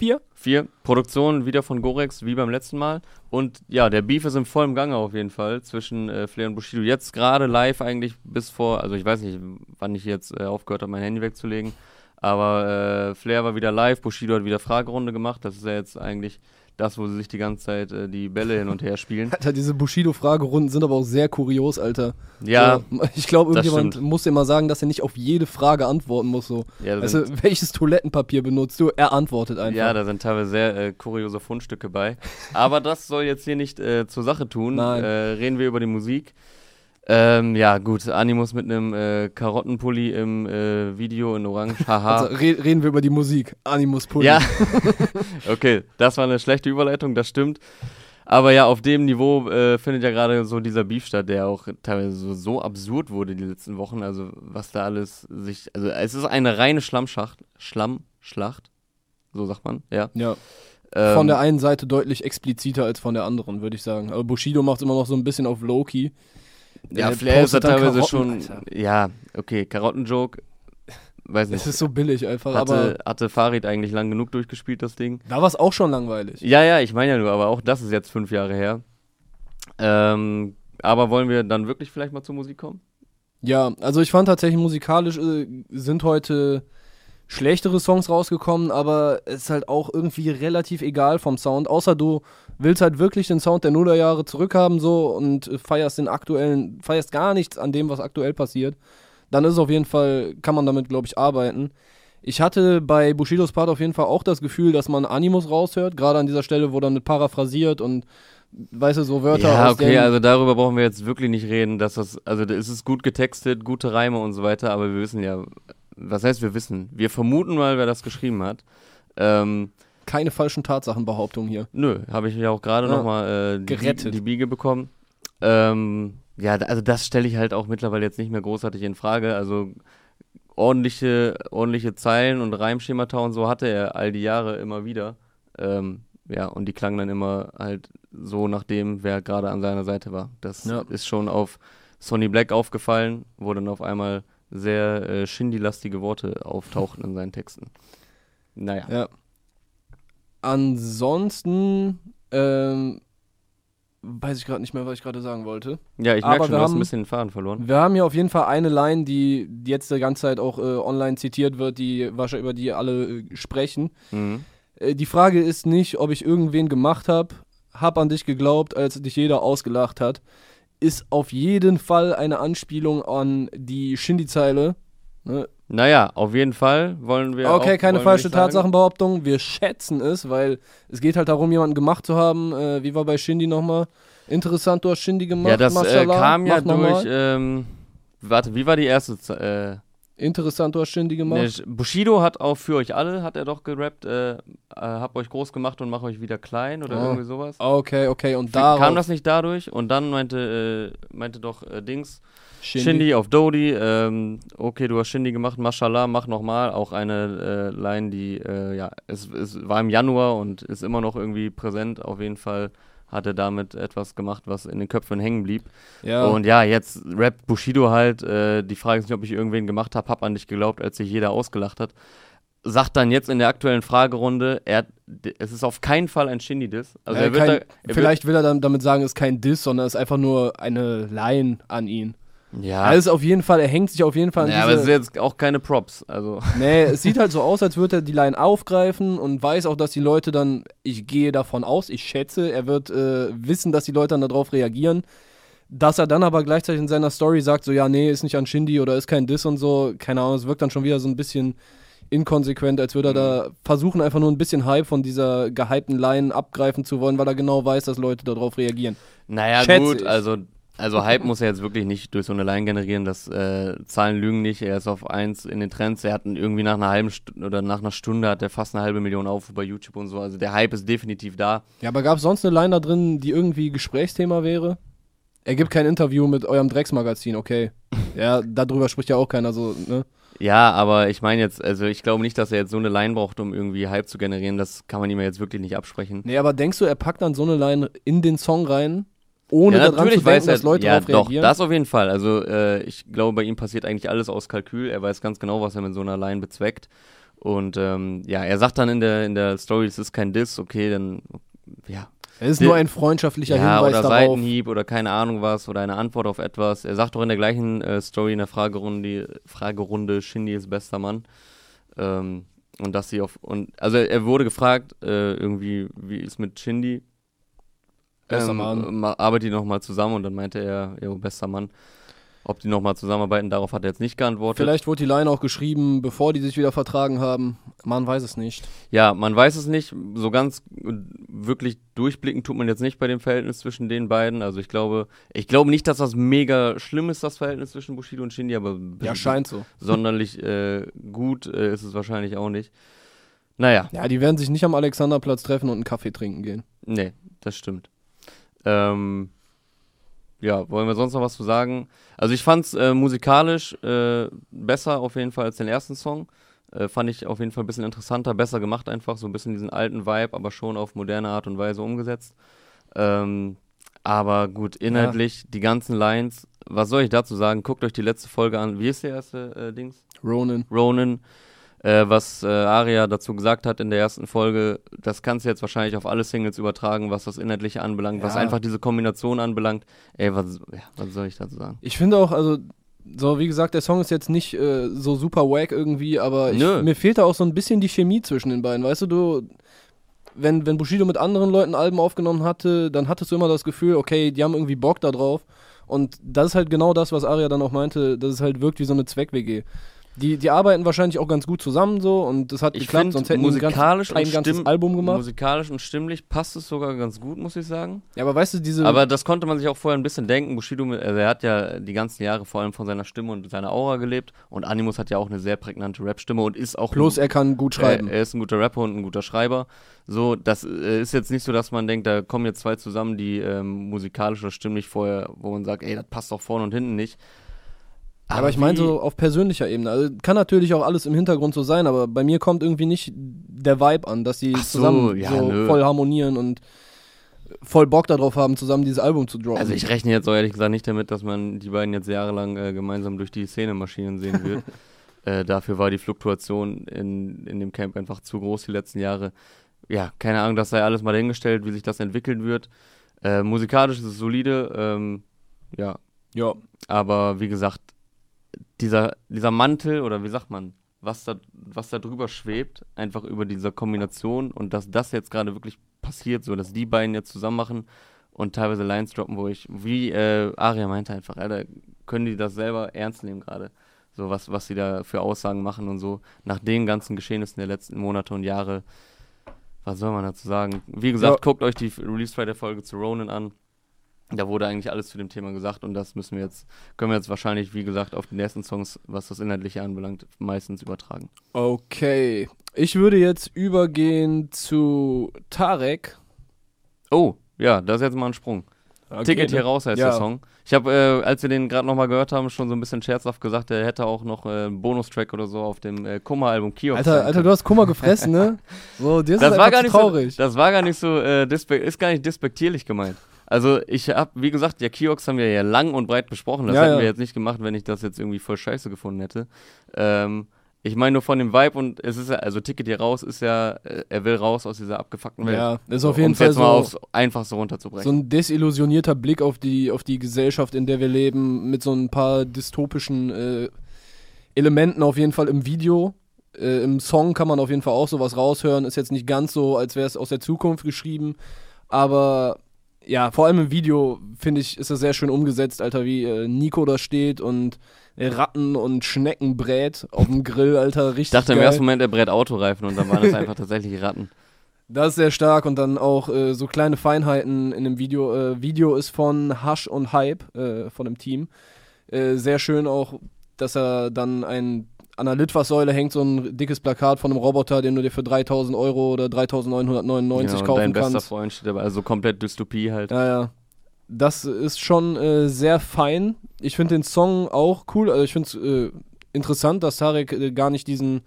4. Vier, Produktion wieder von Gorex, wie beim letzten Mal. Und ja, der Beef ist im vollen Gange auf jeden Fall zwischen äh, Flair und Bushido. Jetzt gerade live eigentlich bis vor, also ich weiß nicht, wann ich jetzt äh, aufgehört habe, mein Handy wegzulegen. Aber äh, Flair war wieder live, Bushido hat wieder Fragerunde gemacht. Das ist ja jetzt eigentlich das, wo sie sich die ganze Zeit äh, die Bälle hin und her spielen. Alter, diese Bushido-Fragerunden sind aber auch sehr kurios, Alter. Ja, So, ich glaube, irgendjemand muss dir mal sagen, dass er nicht auf jede Frage antworten muss. So. ja, Also, welches Toilettenpapier benutzt du? Er antwortet einfach. ja, da sind teilweise sehr äh, kuriose Fundstücke bei. Aber das soll jetzt hier nicht äh, zur Sache tun. Nein. Äh, reden wir über die Musik. Ähm, ja, gut, Animus mit einem äh, Karottenpulli im äh, Video in Orange, haha. Also, re reden wir über die Musik. Animus Pulli. Ja, okay, das war eine schlechte Überleitung, das stimmt. Aber ja, auf dem Niveau äh, findet ja gerade so dieser Beef statt, der auch teilweise so, so absurd wurde die letzten Wochen. Also was da alles sich, also es ist eine reine Schlammschacht, Schlammschlacht, so sagt man, ja. ja. Ähm, Von der einen Seite deutlich expliziter als von der anderen, würde ich sagen. Aber Bushido macht immer noch so ein bisschen auf Low-Key. Ja, Er Flair ist da teilweise Karotten, schon, Alter. ja, okay, Karottenjoke, weiß Es nicht. ist so billig einfach, aber Hatte, hatte Farid eigentlich lang genug durchgespielt, das Ding? da war es auch schon langweilig. Ja, ja, ich meine ja nur, aber auch das ist jetzt fünf Jahre her. Ähm, aber wollen wir dann wirklich vielleicht mal zur Musik kommen? Ja, also ich fand tatsächlich musikalisch äh, sind heute schlechtere Songs rausgekommen, aber es ist halt auch irgendwie relativ egal vom Sound, außer du willst halt wirklich den Sound der Nullerjahre zurückhaben so und feierst den aktuellen, feierst gar nichts an dem, was aktuell passiert, dann ist es auf jeden Fall, kann man damit, glaube ich, arbeiten. Ich hatte bei Bushidos Part auf jeden Fall auch das Gefühl, dass man Animus raushört, gerade an dieser Stelle, wo dann mit paraphrasiert und weißt du, so Wörter Ja, okay, also darüber brauchen wir jetzt wirklich nicht reden, dass das, also es ist gut getextet, gute Reime und so weiter, aber wir wissen ja, was heißt wir wissen? Wir vermuten mal, wer das geschrieben hat. Ähm, keine falschen Tatsachenbehauptungen hier. nö, habe ich ja auch gerade Ja. noch nochmal äh, die, Gerettet. die Biege bekommen. Ähm, ja, also das stelle ich halt auch mittlerweile jetzt nicht mehr großartig in Frage. Also ordentliche, ordentliche Zeilen und Reimschemata und so hatte er all die Jahre immer wieder. Ähm, ja, und die klangen dann immer halt so nach dem, wer gerade an seiner Seite war. Das Ja. ist schon auf Sonny Black aufgefallen, wo dann auf einmal sehr äh, Shindy-lastige Worte auftauchten in seinen Texten. Naja. Ja. Ansonsten, ähm, weiß ich gerade nicht mehr, was ich gerade sagen wollte. Ja, ich merke schon, du hast ein bisschen den Faden verloren. Wir haben hier auf jeden Fall eine Line, die jetzt die ganze Zeit auch äh, online zitiert wird, die wahrscheinlich über die alle äh, sprechen. Mhm. Äh, die Frage ist nicht, ob ich irgendwen gemacht habe. Hab an dich geglaubt, als dich jeder ausgelacht hat. Ist auf jeden Fall eine Anspielung an die Shindy-Zeile. Ne? Naja, auf jeden Fall wollen wir. Okay, auch, keine falsche. Tatsachenbehauptung. Wir schätzen es, weil es geht halt darum, jemanden gemacht zu haben. Äh, wie war bei Shindy nochmal? Interessant, du hast Shindy gemacht. Ja, das äh, kam ja durch. Ähm, warte, wie war die erste? Äh, Interessant, du hast Shindy gemacht. ne, Bushido hat auch für euch alle, hat er doch gerappt, äh, äh, hab euch groß gemacht und mach euch wieder klein oder Ah. irgendwie sowas. Okay, okay. Und da Kam das nicht dadurch? Und dann meinte, äh, meinte doch äh, Dings, Shindy. Shindy, auf Dodi, ähm, okay, du hast Shindy gemacht, Mashallah, mach nochmal. Auch eine äh, Line, die, äh, ja, es, es war im Januar und ist immer noch irgendwie präsent. Auf jeden Fall hat er damit etwas gemacht, was in den Köpfen hängen blieb. Ja. Und ja, jetzt rappt Bushido halt. Äh, die Frage ist nicht, ob ich irgendwen gemacht habe, hab an dich geglaubt, als sich jeder ausgelacht hat. Sagt dann jetzt in der aktuellen Fragerunde, er, es ist auf keinen Fall ein Shindy-Diss. Also Äh, er wird kein, da, er wird, vielleicht will er dann damit sagen, es ist kein Diss, sondern es ist einfach nur eine Line an ihn. Ja, Also auf jeden Fall, er hängt sich auf jeden Fall an ja aber es ist jetzt auch keine Props. Also Nee, es sieht halt so aus, als würde er die Line aufgreifen und weiß auch, dass die Leute dann, ich gehe davon aus, ich schätze, er wird äh, wissen, dass die Leute dann darauf reagieren. Dass er dann aber gleichzeitig in seiner Story sagt, so, ja, nee, ist nicht an Shindy oder ist kein Diss und so, keine Ahnung, es wirkt dann schon wieder so ein bisschen inkonsequent, als würde er da versuchen, einfach nur ein bisschen Hype von dieser gehypten Line abgreifen zu wollen, weil er genau weiß, dass Leute darauf reagieren. Naja, Schätze gut, ich. also, also Hype muss er jetzt wirklich nicht durch so eine Line generieren, das äh, Zahlen lügen nicht, er ist auf 1 in den Trends, er hat irgendwie nach einer halben Stunde oder nach einer Stunde hat er fast eine halbe Million Aufrufe bei YouTube und so, also der Hype ist definitiv da. Ja, aber gab es sonst eine Line da drin, die irgendwie Gesprächsthema wäre? Er gibt kein Interview mit eurem Drecksmagazin, okay. Ja, darüber spricht ja auch keiner so, ne? Ja, aber ich meine jetzt, also ich glaube nicht, dass er jetzt so eine Line braucht, um irgendwie Hype zu generieren, das kann man ihm ja jetzt wirklich nicht absprechen. Nee, aber denkst du, er packt dann so eine Line in den Song rein, ohne ja, daran zu denken, dass Leute ja, darauf doch, reagieren? das auf jeden Fall. Also äh, ich glaube, bei ihm passiert eigentlich alles aus Kalkül. Er weiß ganz genau, was er mit so einer Line bezweckt. Und ähm, ja, er sagt dann in der, in der Story, es ist kein Diss, okay, dann ja, es ist nur ein freundschaftlicher ja Hinweis oder darauf. Seitenhieb oder keine Ahnung was oder eine Antwort auf etwas. Er sagt doch in der gleichen äh, Story in der Fragerunde, Fragerunde, Shindy ist bester Mann. Ähm, und dass sie auf und also er wurde gefragt, äh, irgendwie, wie ist mit Shindy? Bester Mann. ma- Arbeitet die nochmal zusammen und dann meinte er, jo, bester Mann. Ob die nochmal zusammenarbeiten, darauf hat er jetzt nicht geantwortet. Vielleicht wurde die Line auch geschrieben, bevor die sich wieder vertragen haben. Man weiß es nicht. Ja, man weiß es nicht. So ganz wirklich durchblicken tut man jetzt nicht bei dem Verhältnis zwischen den beiden. Also ich glaube, ich glaube nicht, dass das mega schlimm ist, das Verhältnis zwischen Bushido und Shindy, aber Ja, scheint so. sonderlich äh, gut äh, ist es wahrscheinlich auch nicht. Naja, Ja, die werden sich nicht am Alexanderplatz treffen und einen Kaffee trinken gehen. nee, das stimmt. Ähm, ja, wollen wir sonst noch was zu sagen? Also ich fand es äh, musikalisch äh, besser auf jeden Fall als den ersten Song. Äh, fand ich auf jeden Fall ein bisschen interessanter, besser gemacht einfach, so ein bisschen diesen alten Vibe, aber schon auf moderne Art und Weise umgesetzt. Ähm, aber gut, inhaltlich, die ganzen Lines, was soll ich dazu sagen? Guckt euch die letzte Folge an. Wie ist der erste äh, Dings? Ronan. Ronan, äh, was äh, Aria dazu gesagt hat in der ersten Folge, das kannst du jetzt wahrscheinlich auf alle Singles übertragen, was das Inhaltliche anbelangt, was Ja. einfach diese Kombination anbelangt. Ey, was, ja, was soll ich dazu sagen? Ich finde auch, also, so wie gesagt, der Song ist jetzt nicht äh, so super wack irgendwie, aber ich, mir fehlt da auch so ein bisschen die Chemie zwischen den beiden. Weißt du, du, wenn, wenn Bushido mit anderen Leuten Alben aufgenommen hatte, dann hattest du immer das Gefühl, okay, die haben irgendwie Bock da drauf. Und das ist halt genau das, was Aria dann auch meinte, dass es halt wirkt wie so eine Zweck-WG. Die, die arbeiten wahrscheinlich auch ganz gut zusammen so und das hat Ich geklappt, sonst hätten die ein, ganz, musikalisch, ein ganzes Album gemacht. musikalisch und stimmlich passt es sogar ganz gut, muss ich sagen. ja, aber weißt du, diese. Aber das konnte man sich auch vorher ein bisschen denken. Bushido, also er hat ja die ganzen Jahre vor allem von seiner Stimme und seiner Aura gelebt. Und Animus hat ja auch eine sehr prägnante Rap-Stimme und ist auch plus ein, er kann gut schreiben. Er, er ist ein guter Rapper und ein guter Schreiber. So, das äh, ist jetzt nicht so, dass man denkt, da kommen jetzt zwei zusammen, die ähm, musikalisch oder stimmlich vorher, wo man sagt, ey, das passt doch vorne und hinten nicht. Aber ich meine so auf persönlicher Ebene. Also kann natürlich auch alles im Hintergrund so sein, aber bei mir kommt irgendwie nicht der Vibe an, dass Ach so, zusammen ja, so nö. voll harmonieren und voll Bock darauf haben, zusammen dieses Album zu droppen. Also ich rechne jetzt so ehrlich gesagt nicht damit, dass man die beiden jetzt jahrelang äh, gemeinsam durch die Szene marschieren sehen wird. äh, dafür war die Fluktuation in, in dem Camp einfach zu groß die letzten Jahre. Ja, keine Ahnung, das sei alles mal dahingestellt, wie sich das entwickeln wird. Äh, musikalisch ist es solide, ähm, ja, ja. aber wie gesagt, dieser, dieser Mantel oder wie sagt man, was da, was da drüber schwebt, einfach über diese Kombination und dass das jetzt gerade wirklich passiert, so dass die beiden jetzt zusammen machen und teilweise Lines droppen, wo ich, wie äh, Aria meinte einfach, Alter, können die das selber ernst nehmen gerade? So was, was sie da für Aussagen machen und so, nach den ganzen Geschehnissen der letzten Monate und Jahre. Was soll man dazu sagen? Wie gesagt, Ja. guckt euch die Release Friday Folge zu Ronan an. Da wurde eigentlich alles zu dem Thema gesagt und das müssen wir jetzt, können wir jetzt wahrscheinlich, wie gesagt, auf die nächsten Songs, was das Inhaltliche anbelangt, meistens übertragen. Okay. Ich würde jetzt übergehen zu Tarek. Oh, ja, das ist jetzt mal ein Sprung. Okay, Ticket hier raus heißt Ja. der Song. Ich habe, äh, als wir den gerade nochmal gehört haben, schon so ein bisschen scherzhaft gesagt, er hätte auch noch äh, einen Bonustrack oder so auf dem äh, Kummer-Album Kiosk. Alter, Alter, du hast Kummer gefressen, ne? So, dir ist das das war gar nicht traurig. so, das war gar nicht so, äh, ist gar nicht despektierlich gemeint. Also ich habe, wie gesagt, ja, Kiox haben wir ja lang und breit besprochen. Das Ja, hätten ja. wir jetzt nicht gemacht, wenn ich das jetzt irgendwie voll scheiße gefunden hätte. Ähm, ich meine nur von dem Vibe und es ist ja, also Ticket hier raus ist ja, äh, er will raus aus dieser abgefuckten Welt. ja, ist auf jeden Um's Fall jetzt so, mal aufs Einfachste runterzubrechen. so ein desillusionierter Blick auf die, auf die Gesellschaft, in der wir leben, mit so ein paar dystopischen äh, Elementen auf jeden Fall im Video. Äh, Im Song kann man auf jeden Fall auch sowas raushören. Ist jetzt nicht ganz so, als wäre es aus der Zukunft geschrieben. Aber ja, vor allem im Video, finde ich, ist das sehr schön umgesetzt, Alter, wie äh, Nico da steht und äh, Ratten und Schnecken brät auf dem Grill, Alter, richtig ich dachte im geil. ersten Moment, er brät Autoreifen und dann waren das einfach tatsächlich Ratten. Das ist sehr stark und dann auch äh, so kleine Feinheiten in dem Video. Äh, Video ist von Hush und Hype, äh, von dem Team. Sehr schön auch, dass er dann ein an der Litfaßsäule hängt so ein dickes Plakat von einem Roboter, den du dir für 3000 Euro oder 3999 Ja, und kaufen dein bester kannst. Freund steht dabei, also komplett Dystopie halt. Ja, ja. Das ist schon äh, sehr fein. Ich finde den Song auch cool. Also ich finde es äh, interessant, dass Tarek äh, gar nicht diesen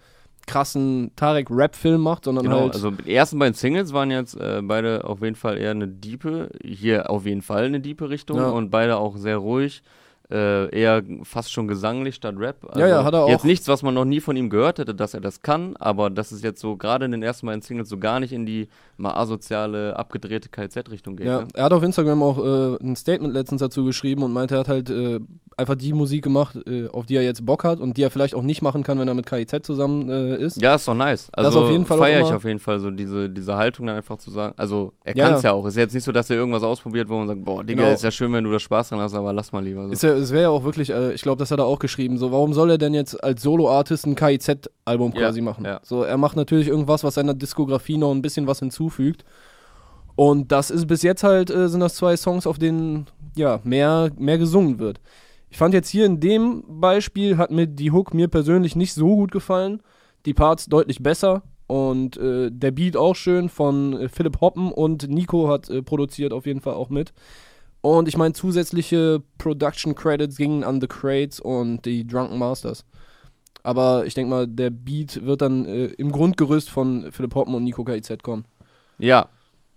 krassen Tarek-Rap-Film macht, sondern Genau, halt also die ersten beiden Singles waren jetzt äh, beide auf jeden Fall eher eine diepe, hier auf jeden Fall eine diepe Richtung Ja. und beide auch sehr ruhig, äh, eher fast schon gesanglich statt Rap. Also Ja, ja, hat er auch. Jetzt nichts, was man noch nie von ihm gehört hätte, dass er das kann, aber das ist jetzt so gerade in den ersten beiden Singles so gar nicht in die mal asoziale, abgedrehte KZ-Richtung geht. Ja, Ne? er hat auf Instagram auch äh, ein Statement letztens dazu geschrieben und meinte, er hat halt äh, einfach die Musik gemacht, äh, auf die er jetzt Bock hat und die er vielleicht auch nicht machen kann, wenn er mit KIZ zusammen äh, ist. Ja, ist doch nice. Also Das auf jeden Fall auch feiere ich auf jeden Fall so diese, diese Haltung dann einfach zu sagen. Also er Ja, kann es ja auch. Ist jetzt nicht so, dass er irgendwas ausprobiert, wo man sagt, boah, Digga, Genau. ist ja schön, wenn du da Spaß dran hast, aber lass mal lieber. So. Ja, es wäre ja auch wirklich, äh, ich glaube, das hat er auch geschrieben, so, warum soll er denn jetzt als Solo-Artist ein KIZ-Album Ja, quasi machen? ja. So, er macht natürlich irgendwas, was seiner Diskografie noch ein bisschen was hinzufügt. Und das ist bis jetzt halt, äh, sind das zwei Songs, auf denen, ja, mehr, mehr gesungen wird. Ich fand jetzt hier in dem Beispiel, hat mir die Hook mir persönlich nicht so gut gefallen. Die Parts deutlich besser. Und äh, der Beat auch schön von äh, Philipp Hoppen und Nico hat äh, produziert auf jeden Fall auch mit. Und ich meine, zusätzliche Production Credits gingen an The Crates und die Drunken Masters. Aber ich denke mal, der Beat wird dann äh, im Grundgerüst von Philipp Hoppen und Nico KIZ kommen. Ja,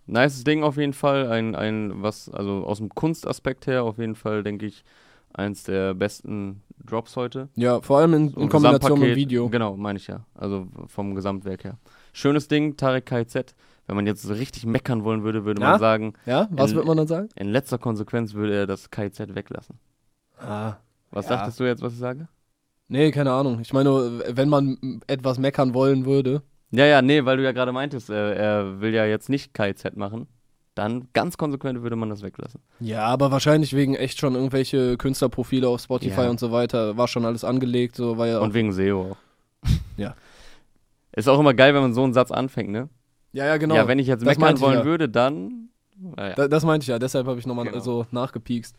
nices Ding auf jeden Fall. Ein, ein, was, also aus dem Kunstaspekt her auf jeden Fall, denke ich, eins der besten Drops heute. Ja, vor allem in, So in Kombination mit Video. Genau, meine ich ja. Also vom Gesamtwerk her. Schönes Ding, Tarek KZ. Wenn man jetzt so richtig meckern wollen würde, würde Ja? man sagen, Ja, was In- wird man dann sagen? in letzter Konsequenz würde er das KZ weglassen. Ah. Was Ja. dachtest du jetzt, was ich sage? Nee, keine Ahnung. Ich meine, wenn man etwas meckern wollen würde. Ja, ja, nee, weil du ja gerade meintest, äh, er will ja jetzt nicht KZ machen. Dann ganz konsequent würde man das weglassen. Ja, aber wahrscheinlich wegen echt schon irgendwelche Künstlerprofile auf Spotify Ja. und so weiter. War schon alles angelegt, so war ja. Und wegen SEO auch. Ja. Ist auch immer geil, wenn man so einen Satz anfängt, ne? ja, ja, genau. Ja, wenn ich jetzt Das meckern wollen ja. würde, dann. Naja. Da, das meinte ich ja, deshalb habe ich nochmal Genau. so nachgepiekst.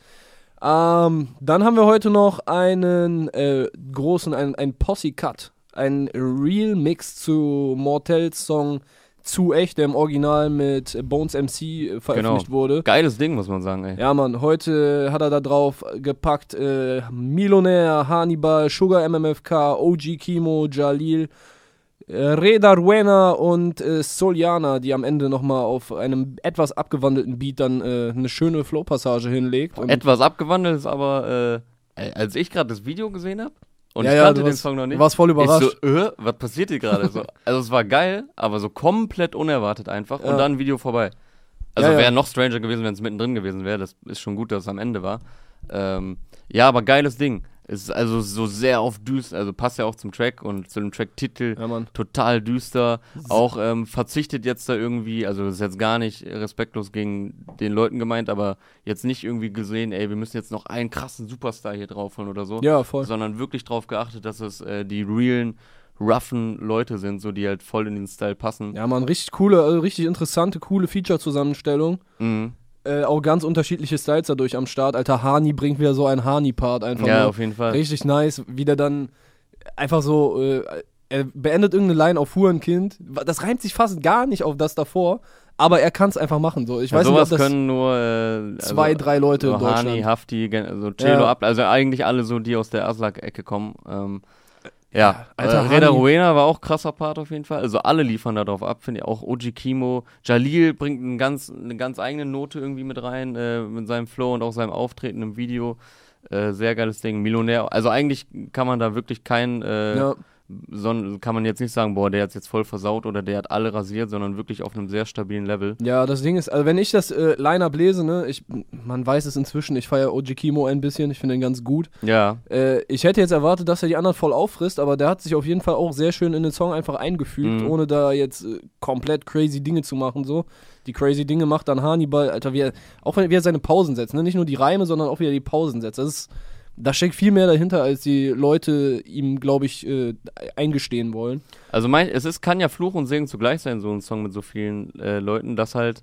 Ähm, dann haben wir heute noch einen äh, großen, ein, ein Posse-Cut. Ein Real-Mix zu Mortels Song Zu Echt, der im Original mit Bones MC äh, veröffentlicht wurde. Geiles Ding, muss man sagen, ey. Ja, Mann, heute hat er da drauf gepackt äh, Millionär, Hannibal, Sugar MMFK, OG Kimo, Jalil, äh, Reda Ruena und äh, Soliana, die am Ende nochmal auf einem etwas abgewandelten Beat dann äh, eine schöne Flow-Passage hinlegt. Etwas abgewandelt ist aber, äh, als ich gerade das Video gesehen habe und Ja, ich ja, kannte du den warst- Song noch nicht, du warst voll ich überrascht. so, äh, was passiert hier gerade? so, also es war geil, aber so komplett unerwartet einfach Ja. und dann Video vorbei. Also Ja, ja. wäre noch stranger gewesen, wenn es mittendrin gewesen wäre. Das ist schon gut, dass es am Ende war. Ähm, ja, aber geiles Ding. Es ist also so sehr auf düster, also passt ja auch zum Track und zu dem Track-Titel. ja, total düster. Auch ähm, verzichtet jetzt da irgendwie, also das ist jetzt gar nicht respektlos gegen den Leuten gemeint, aber jetzt nicht irgendwie gesehen, ey, wir müssen jetzt noch einen krassen Superstar hier draufholen oder so, Ja, voll. sondern wirklich drauf geachtet, dass es äh, die realen, roughen Leute sind, so die halt voll in den Style passen. Ja, Mann, richtig coole, äh, richtig interessante, coole Feature-Zusammenstellung. Mhm. Äh, auch ganz unterschiedliche Styles dadurch am Start. Alter, Hani bringt wieder so einen Hani-Part einfach. Ja, nur. auf jeden Fall. Richtig nice, wie der dann einfach so, äh, er beendet irgendeine Line auf Hurenkind. Das reimt sich fast gar nicht auf das davor, aber er kann es einfach machen. So. Ich Ja, weiß nicht, sowas ob das können nur äh, zwei, drei Leute so in Deutschland. Hani, Hafti, also Celo Ja. ab, also eigentlich alle so, die aus der Aslak-Ecke kommen. Ähm, ja, Ja, Alter, äh, Reda Ruena war auch krasser Part auf jeden Fall. Also alle liefern da drauf ab, finde ich. Auch Oji Kimo. Jalil bringt einen ganz, eine ganz eigene Note irgendwie mit rein, äh, mit seinem Flow und auch seinem Auftreten im Video. Äh, sehr geiles Ding. Millionär. Also eigentlich kann man da wirklich keinen äh, ja, son kann man jetzt nicht sagen, boah, der hat's jetzt voll versaut oder der hat alle rasiert, sondern wirklich auf einem sehr stabilen Level. ja, das Ding ist, also wenn ich das äh, Line-Up lese, ne, ich, man weiß es inzwischen, ich feiere Oji Kimo ein bisschen, ich finde ihn ganz gut. Ja, Äh, ich hätte jetzt erwartet, dass er die anderen voll auffrisst, aber der hat sich auf jeden Fall auch sehr schön in den Song einfach eingefügt, Mhm. ohne da jetzt äh, komplett crazy Dinge zu machen. So. Die crazy Dinge macht dann Hannibal, Alter, wie er, auch wenn wie er seine Pausen setzt, ne? nicht nur die Reime, sondern auch wie er die Pausen setzt. Das ist, da steckt viel mehr dahinter, als die Leute ihm, glaube ich, äh, eingestehen wollen. Also mein, es ist, kann ja Fluch und Segen zugleich sein, so ein Song mit so vielen äh, Leuten, dass halt,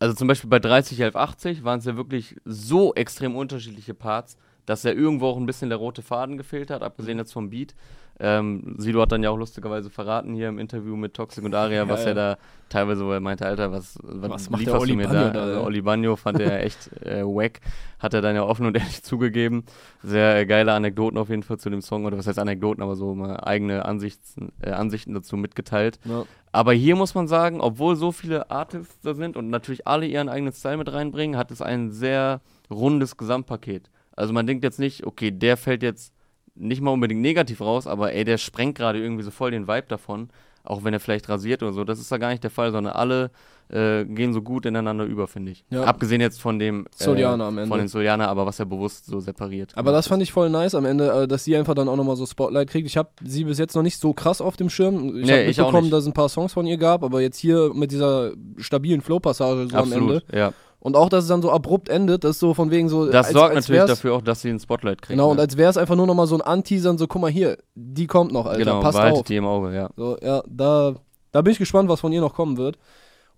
also zum Beispiel bei 30, 11, 80 waren es ja wirklich so extrem unterschiedliche Parts, dass ja irgendwo auch ein bisschen der rote Faden gefehlt hat, abgesehen jetzt vom Beat. Ähm, Sido hat dann ja auch lustigerweise verraten hier im Interview mit Toxic und Aria, Ja, was ja. er da teilweise, wo er meinte, Alter, was, was, Was macht der lieferst Oli du mir Bagno da? da, also? Oli Bagno fand er ja echt äh, wack, hat er dann ja offen und ehrlich zugegeben. Sehr äh, geile Anekdoten auf jeden Fall zu dem Song, oder was heißt Anekdoten, aber so mal eigene Ansichten, äh, Ansichten dazu mitgeteilt. Ja. Aber hier muss man sagen, obwohl so viele Artists da sind und natürlich alle ihren eigenen Style mit reinbringen, hat es ein sehr rundes Gesamtpaket. Also man denkt jetzt nicht, okay, der fällt jetzt nicht mal unbedingt negativ raus, aber ey, der sprengt gerade irgendwie so voll den Vibe davon. auch wenn er vielleicht rasiert oder so. Das ist da gar nicht der Fall, sondern alle äh, gehen so gut ineinander über, finde ich. Ja. Abgesehen jetzt von dem äh, Solianer am Ende. Von den Solianer, aber was er bewusst so separiert. Aber das fand ich voll nice am Ende, äh, dass sie einfach dann auch nochmal so Spotlight kriegt. Ich habe sie bis jetzt noch nicht so krass auf dem Schirm. Ich Nee, habe ich mitbekommen, nicht. dass es ein paar Songs von ihr gab, aber jetzt hier mit dieser stabilen Flow-Passage so am Ende. Absolut, ja. Und auch, dass es dann so abrupt endet, das ist so von wegen so. Das als, sorgt als natürlich dafür auch, dass sie ein Spotlight kriegen. Genau, und ne? als wäre es einfach nur nochmal so ein Anteasern, so guck mal hier, die kommt noch, Alter, genau, passt auf. die im Auge, ja. So, ja, da, da bin ich gespannt, was von ihr noch kommen wird.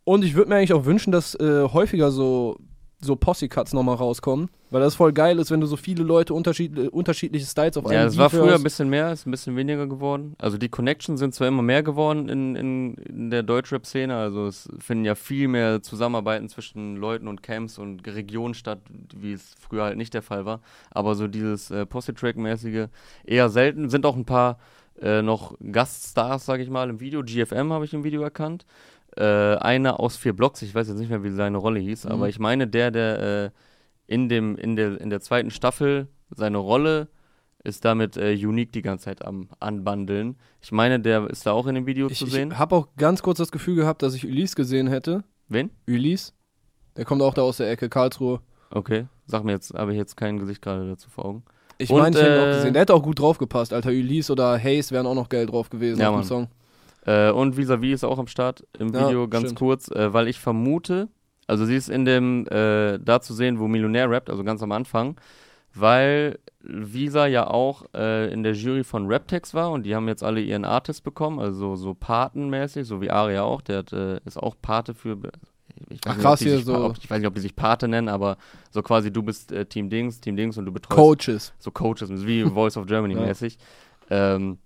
Und ich würde mir eigentlich auch wünschen, dass äh, häufiger so, so Posse-Cuts nochmal rauskommen, weil das voll geil ist, wenn du so viele Leute unterschied unterschiedliche Styles auf einem Ja, es war früher ein bisschen mehr, ist ein bisschen weniger geworden. Also die Connections sind zwar immer mehr geworden in, in, in der Deutschrap-Szene, also es finden ja viel mehr Zusammenarbeiten zwischen Leuten und Camps und Regionen statt, wie es früher halt nicht der Fall war. Aber so dieses äh, Posse-Track-mäßige eher selten. Sind auch ein paar äh, noch Gaststars, sag ich mal, im Video. GFM habe ich im Video erkannt. Äh, einer aus vier Blocks, ich weiß jetzt nicht mehr, wie seine Rolle hieß, Mhm. aber ich meine, der, der äh, in, dem, in, der, in der zweiten Staffel seine Rolle ist damit äh, Unique die ganze Zeit am Anbandeln. Ich meine, der ist da auch in dem Video Ich, zu ich sehen. habe auch ganz kurz das Gefühl gehabt, dass ich Ulysse gesehen hätte. Wen? Ulysse? Der kommt auch da aus der Ecke, Karlsruhe. Okay, sag mir jetzt, habe ich jetzt kein Gesicht gerade dazu vor Augen. Ich meine, ich hätte ihn auch äh, gesehen. Der hätte auch gut drauf gepasst, Alter. Ulysse oder Hayes wären auch noch geil drauf gewesen Ja, auf dem. Song. Äh, und Visavi ist auch am Start im Ja, Video, ganz stimmt. kurz, äh, weil ich vermute, also sie ist in dem, äh, da zu sehen, wo Millionär rappt, also ganz am Anfang, weil Visa ja auch äh, in der Jury von Raptex war und die haben jetzt alle ihren Artist bekommen, also so patenmäßig, so wie Aria auch, der hat, äh, ist auch Pate für. Ich Ach, nicht, krass, ob hier sich, so- ob, ich weiß nicht, ob die sich Pate nennen, aber so quasi du bist äh, Team Dings, Team Dings und du betreust Coaches. so Coaches, wie Voice of Germany Ja. mäßig. Ähm,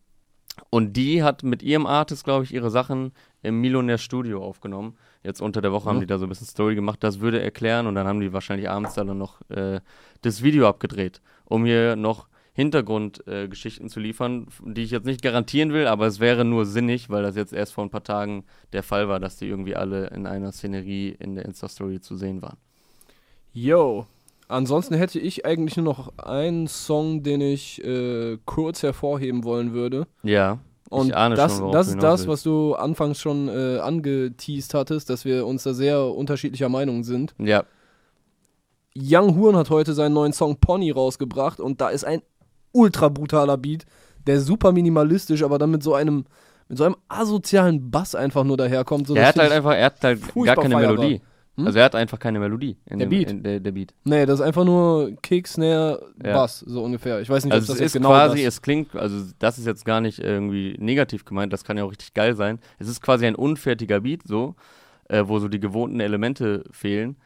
und die hat mit ihrem Artist, glaube ich, ihre Sachen im Millionär Studio aufgenommen. Jetzt unter der Woche haben Ja. die da so ein bisschen Story gemacht, das würde erklären und dann haben die wahrscheinlich abends dann noch äh, das Video abgedreht, um hier noch Hintergrundgeschichten äh, zu liefern, die ich jetzt nicht garantieren will, aber es wäre nur sinnig, weil das jetzt erst vor ein paar Tagen der Fall war, dass die irgendwie alle in einer Szenerie in der Insta-Story zu sehen waren. Yo. Ansonsten hätte ich eigentlich nur noch einen Song, den ich äh, kurz hervorheben wollen würde. Ja, Und ich ahne das, schon, das ist das, was du anfangs schon äh, angeteased hattest, dass wir uns da sehr unterschiedlicher Meinung sind. Ja, Young Horn hat heute seinen neuen Song Pony rausgebracht und da ist ein ultra brutaler Beat, der super minimalistisch, aber dann mit so einem mit so einem asozialen Bass einfach nur daherkommt. So, er hat halt einfach, er hat halt gar keine feierbar. Melodie. Hm? Also er hat einfach keine Melodie. In Der dem, Beat? In der, der Beat. Nee, das ist einfach nur Kick, Snare, Ja. Bass, so ungefähr. Ich weiß nicht, ob Also das es jetzt ist genau quasi, das es klingt, also das ist jetzt gar nicht irgendwie negativ gemeint, das kann ja auch richtig geil sein. Es ist quasi ein unfertiger Beat, so, äh, wo so die gewohnten Elemente fehlen.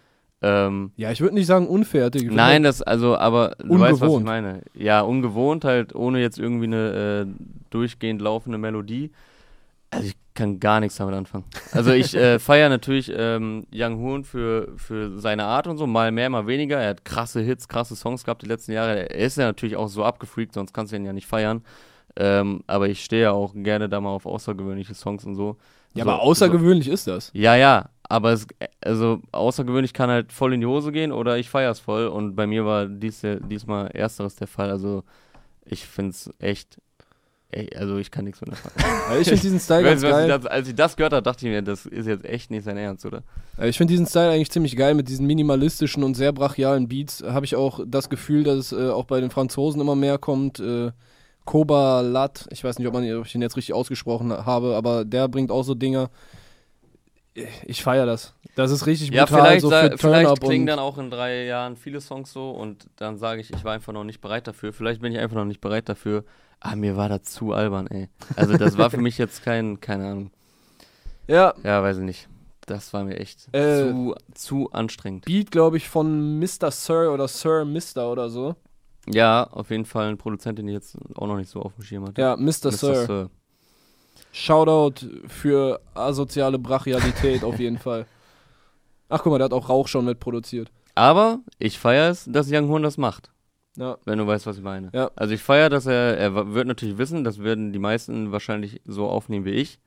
Ähm, Ja, ich würde nicht sagen unfertig. Nein, das, also, aber du weißt, was ich Ungewohnt. meine. Ja, ungewohnt halt, ohne jetzt irgendwie eine äh, durchgehend laufende Melodie. Also ich kann gar nichts damit anfangen. Also ich äh, feiere natürlich ähm, Young Hoon für, für seine Art und so, mal mehr, mal weniger. Er hat krasse Hits, krasse Songs gehabt die letzten Jahre. Er ist ja natürlich auch so abgefreakt, sonst kannst du ihn ja nicht feiern. Ähm, aber ich stehe ja auch gerne da mal auf außergewöhnliche Songs und so. Ja, so, aber außergewöhnlich ist das. So, ja, ja, aber es, also außergewöhnlich kann halt voll in die Hose gehen oder ich feier's voll und bei mir war dies, diesmal ersteres der Fall. Also ich find's echt, ey, also ich kann nichts mit anfangen. Weil ich finde diesen Style ganz ich geil. das, als ich das gehört habe, dachte ich mir, das ist jetzt echt nicht sein Ernst, oder? Äh, Ich finde diesen Style eigentlich ziemlich geil mit diesen minimalistischen und sehr brachialen Beats. Habe ich auch das Gefühl, dass es äh, auch bei den Franzosen immer mehr kommt. Äh, Koba Lat, ich weiß nicht, ob, man, ob ich ihn jetzt richtig ausgesprochen habe, aber der bringt auch so Dinger. Ich feiere das. Das ist richtig Ja, brutal, vielleicht, so für vielleicht klingen dann auch in drei Jahren viele Songs so und dann sage ich, ich war einfach noch nicht bereit dafür. Vielleicht bin ich einfach noch nicht bereit dafür. Ah, mir war das zu albern, ey. Also das war für mich jetzt kein, keine Ahnung. ja, Ja, weiß ich nicht. Das war mir echt Äh, zu, zu anstrengend. Beat, glaube ich, von Mr. Sir oder Sir Mr. oder so. Ja, auf jeden Fall ein Produzent, den ich jetzt auch noch nicht so auf dem Schirm hatte. Ja, Mr. Sir. Sir. Shoutout für asoziale Brachialität auf jeden Fall. Ach guck mal, der hat auch Rauch schon mitproduziert. Aber ich feiere es, dass Young Horn das macht. Ja. Wenn du weißt, was ich meine. Ja. Also ich feiere, dass er, er wird natürlich wissen, das werden die meisten wahrscheinlich so aufnehmen wie ich.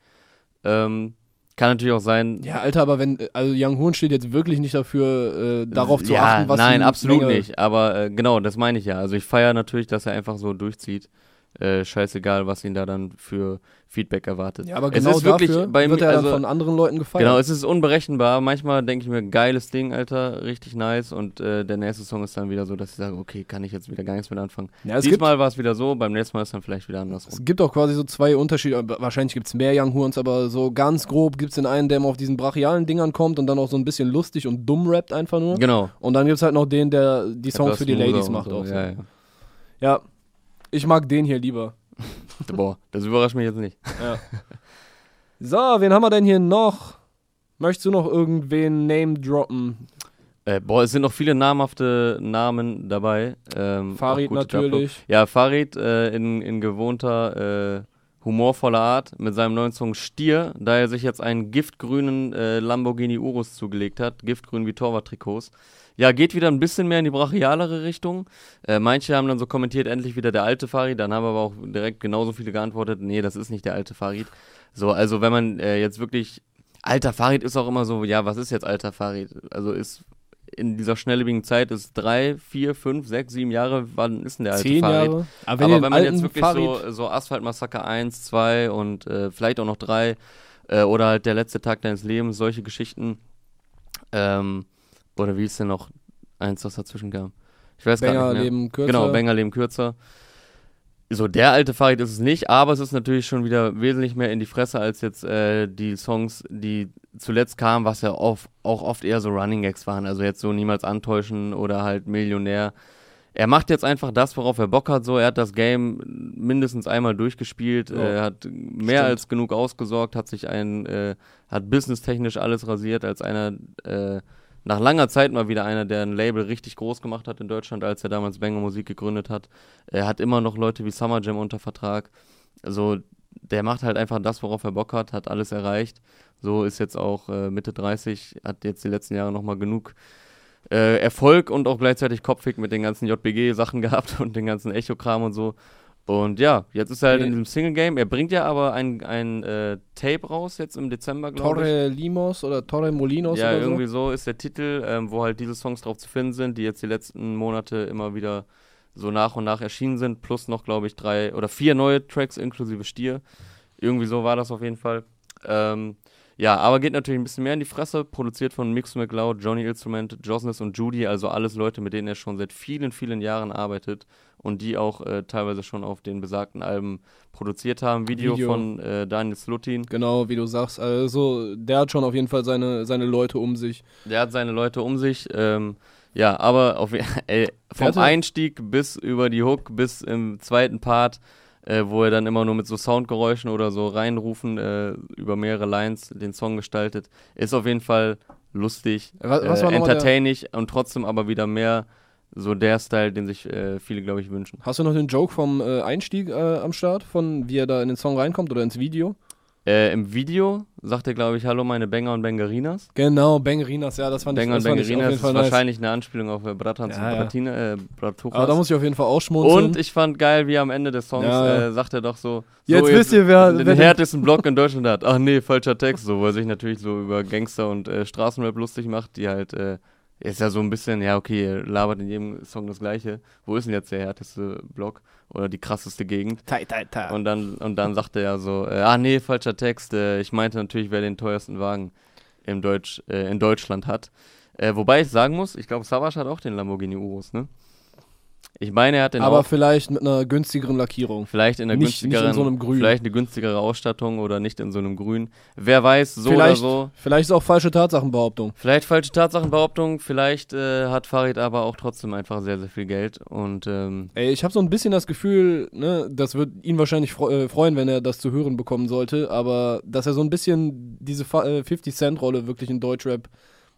Ähm, kann natürlich auch sein. Ja, Alter, aber wenn, also Young Hoon steht jetzt wirklich nicht dafür, äh, darauf zu ja, achten, was Nein, die absolut Menge- nicht. Aber äh, genau, das meine ich ja. Also ich feiere natürlich, dass er einfach so durchzieht. Äh, scheißegal, was ihn da dann für Feedback erwartet. Ja, aber Es genau ist wirklich dafür bei wird er dann also- von anderen Leuten gefeiert. Genau, es ist unberechenbar. Manchmal denke ich mir, geiles Ding, Alter, richtig nice. Und äh, der nächste Song ist dann wieder so, dass ich sage, okay, kann ich jetzt wieder gar nichts mit anfangen. ja, es, Diesmal war es wieder so, beim nächsten Mal ist dann vielleicht wieder andersrum. es gibt auch quasi so zwei Unterschiede. Wahrscheinlich gibt es mehr Young Horns, aber so ganz grob gibt es den einen, der immer auf diesen brachialen Dingern kommt und dann auch so ein bisschen lustig und dumm rappt einfach nur. Genau. Und dann gibt es halt noch den, der die Songs Etwas für die Ladies macht so. auch. So. Ja, ja. ja, ich mag den hier lieber. Boah, das überrascht mich jetzt nicht. Ja. So, wen haben wir denn hier noch? Möchtest du noch irgendwen name droppen? Äh, boah, es sind noch viele namhafte Namen dabei. Ähm, Farid natürlich. Ja, Farid äh, in, in gewohnter, äh, humorvoller Art mit seinem neuen Song Stier, da er sich jetzt einen giftgrünen äh, Lamborghini Urus zugelegt hat, giftgrün wie Torwart-Trikots. Ja, geht wieder ein bisschen mehr in die brachialere Richtung. Äh, manche haben dann so kommentiert, endlich wieder der alte Farid, dann haben aber auch direkt genauso viele geantwortet, nee, das ist nicht der alte Farid. So, also wenn man äh, jetzt wirklich, alter Farid ist auch immer so, ja, was ist jetzt alter Farid? Also ist in dieser schnelllebigen Zeit ist drei, vier, fünf, sechs, sieben Jahre, wann ist denn der alte Zehn? Jahre. Aber Aber wenn, den wenn man jetzt wirklich Farid, so, so Asphaltmassaker 1, 2 und äh, vielleicht auch noch 3 äh, oder halt der letzte Tag deines Lebens, solche Geschichten. Ähm, oder wie ist denn noch eins, was dazwischen kam? Ich weiß gar Banger nicht mehr. leben kürzer. Genau, Banger leben kürzer. So, der alte Farid ist es nicht, aber es ist natürlich schon wieder wesentlich mehr in die Fresse als jetzt äh, die Songs, die zuletzt kamen, was ja oft, auch oft eher so Running Gags waren. Also jetzt so niemals antäuschen oder halt Millionär. Er macht jetzt einfach das, worauf er Bock hat. So, er hat das Game mindestens einmal durchgespielt, Ja. äh, hat mehr Stimmt. als genug ausgesorgt, hat sich ein, äh, hat businesstechnisch alles rasiert als einer, äh, nach langer Zeit mal wieder einer, der ein Label richtig groß gemacht hat in Deutschland, als er damals Banger Musik gegründet hat. Er hat immer noch Leute wie Summer Jam unter Vertrag. Also der macht halt einfach das, worauf er Bock hat, hat alles erreicht. So ist jetzt auch äh, Mitte 30, hat jetzt die letzten Jahre nochmal genug äh, Erfolg und auch gleichzeitig Kopfig mit den ganzen JBG-Sachen gehabt und den ganzen Echo-Kram und so. Und ja, jetzt ist er halt in diesem Single-Game. Er bringt ja aber ein, ein äh, Tape raus jetzt im Dezember, glaube ich. Torre Limos oder Torre Molinos Ja, oder irgendwie so ist der Titel, ähm, wo halt diese Songs drauf zu finden sind, die jetzt die letzten Monate immer wieder so nach und nach erschienen sind, plus noch, glaube ich, drei oder vier neue Tracks inklusive Stier. Irgendwie so war das auf jeden Fall. Ähm, ja, aber geht natürlich ein bisschen mehr in die Fresse, produziert von Mix McLeod, Johnny Instrument, Josness und Judy, also alles Leute, mit denen er schon seit vielen, vielen Jahren arbeitet und die auch äh, teilweise schon auf den besagten Alben produziert haben. Video, Video. von äh, Daniel Slutin. Genau, wie du sagst. Also, der hat schon auf jeden Fall seine, seine Leute um sich. Der hat seine Leute um sich. Ähm, ja, aber auf, ey, vom Einstieg bis über die Hook, bis im zweiten Part, äh, wo er dann immer nur mit so Soundgeräuschen oder so reinrufen, äh, über mehrere Lines den Song gestaltet, ist auf jeden Fall lustig, Was, was äh, entertaining und trotzdem aber wieder mehr so der Style, den sich äh, viele, glaube ich, wünschen. Hast du noch den Joke vom äh, Einstieg äh, am Start, von wie er da in den Song reinkommt oder ins Video? Äh, Im Video sagt er, glaube ich, Hallo meine Banger und Bangerinas. Genau, Bangerinas, ja, das fand Banger ich, und ich auf Bangerinas ist nice. wahrscheinlich eine Anspielung auf äh, Bratans Ja, und ja. Bratina, äh, Bratuchas. Aber da muss ich auf jeden Fall ausschmunzeln. Und ich fand geil, wie am Ende des Songs Ja. äh, sagt er doch so: Jetzt so, wisst ihr, wer- den wer härtesten Block in Deutschland hat. Ach nee, falscher Text, so, weil er sich natürlich so über Gangster und äh, Straßenrap lustig macht, die halt, äh, ist ja so ein bisschen, ja, okay, er labert in jedem Song das Gleiche. Wo ist denn jetzt der härteste Block oder die krasseste Gegend? Tai, tai, tai. Und dann, und dann sagt er so: äh, Ah nee, falscher Text. Äh, ich meinte natürlich, wer den teuersten Wagen im Deutsch, äh, in Deutschland hat. Äh, wobei ich sagen muss, ich glaube, Savage hat auch den Lamborghini Urus, ne? Ich meine, er hat den aber auch. vielleicht mit einer günstigeren Lackierung. Vielleicht in einer Nicht- nicht in günstigeren, so einem Grün. vielleicht eine günstigere Ausstattung oder nicht in so einem Grün. Wer weiß, so vielleicht, oder so. vielleicht ist auch falsche Tatsachenbehauptung. Vielleicht falsche Tatsachenbehauptung, vielleicht äh, hat Farid aber auch trotzdem einfach sehr, sehr viel Geld. Und ähm, Ey, ich habe so ein bisschen das Gefühl, ne, das wird ihn wahrscheinlich fre äh, freuen, wenn er das zu hören bekommen sollte, aber dass er so ein bisschen diese Fa- äh, 50-Cent-Rolle wirklich in Deutschrap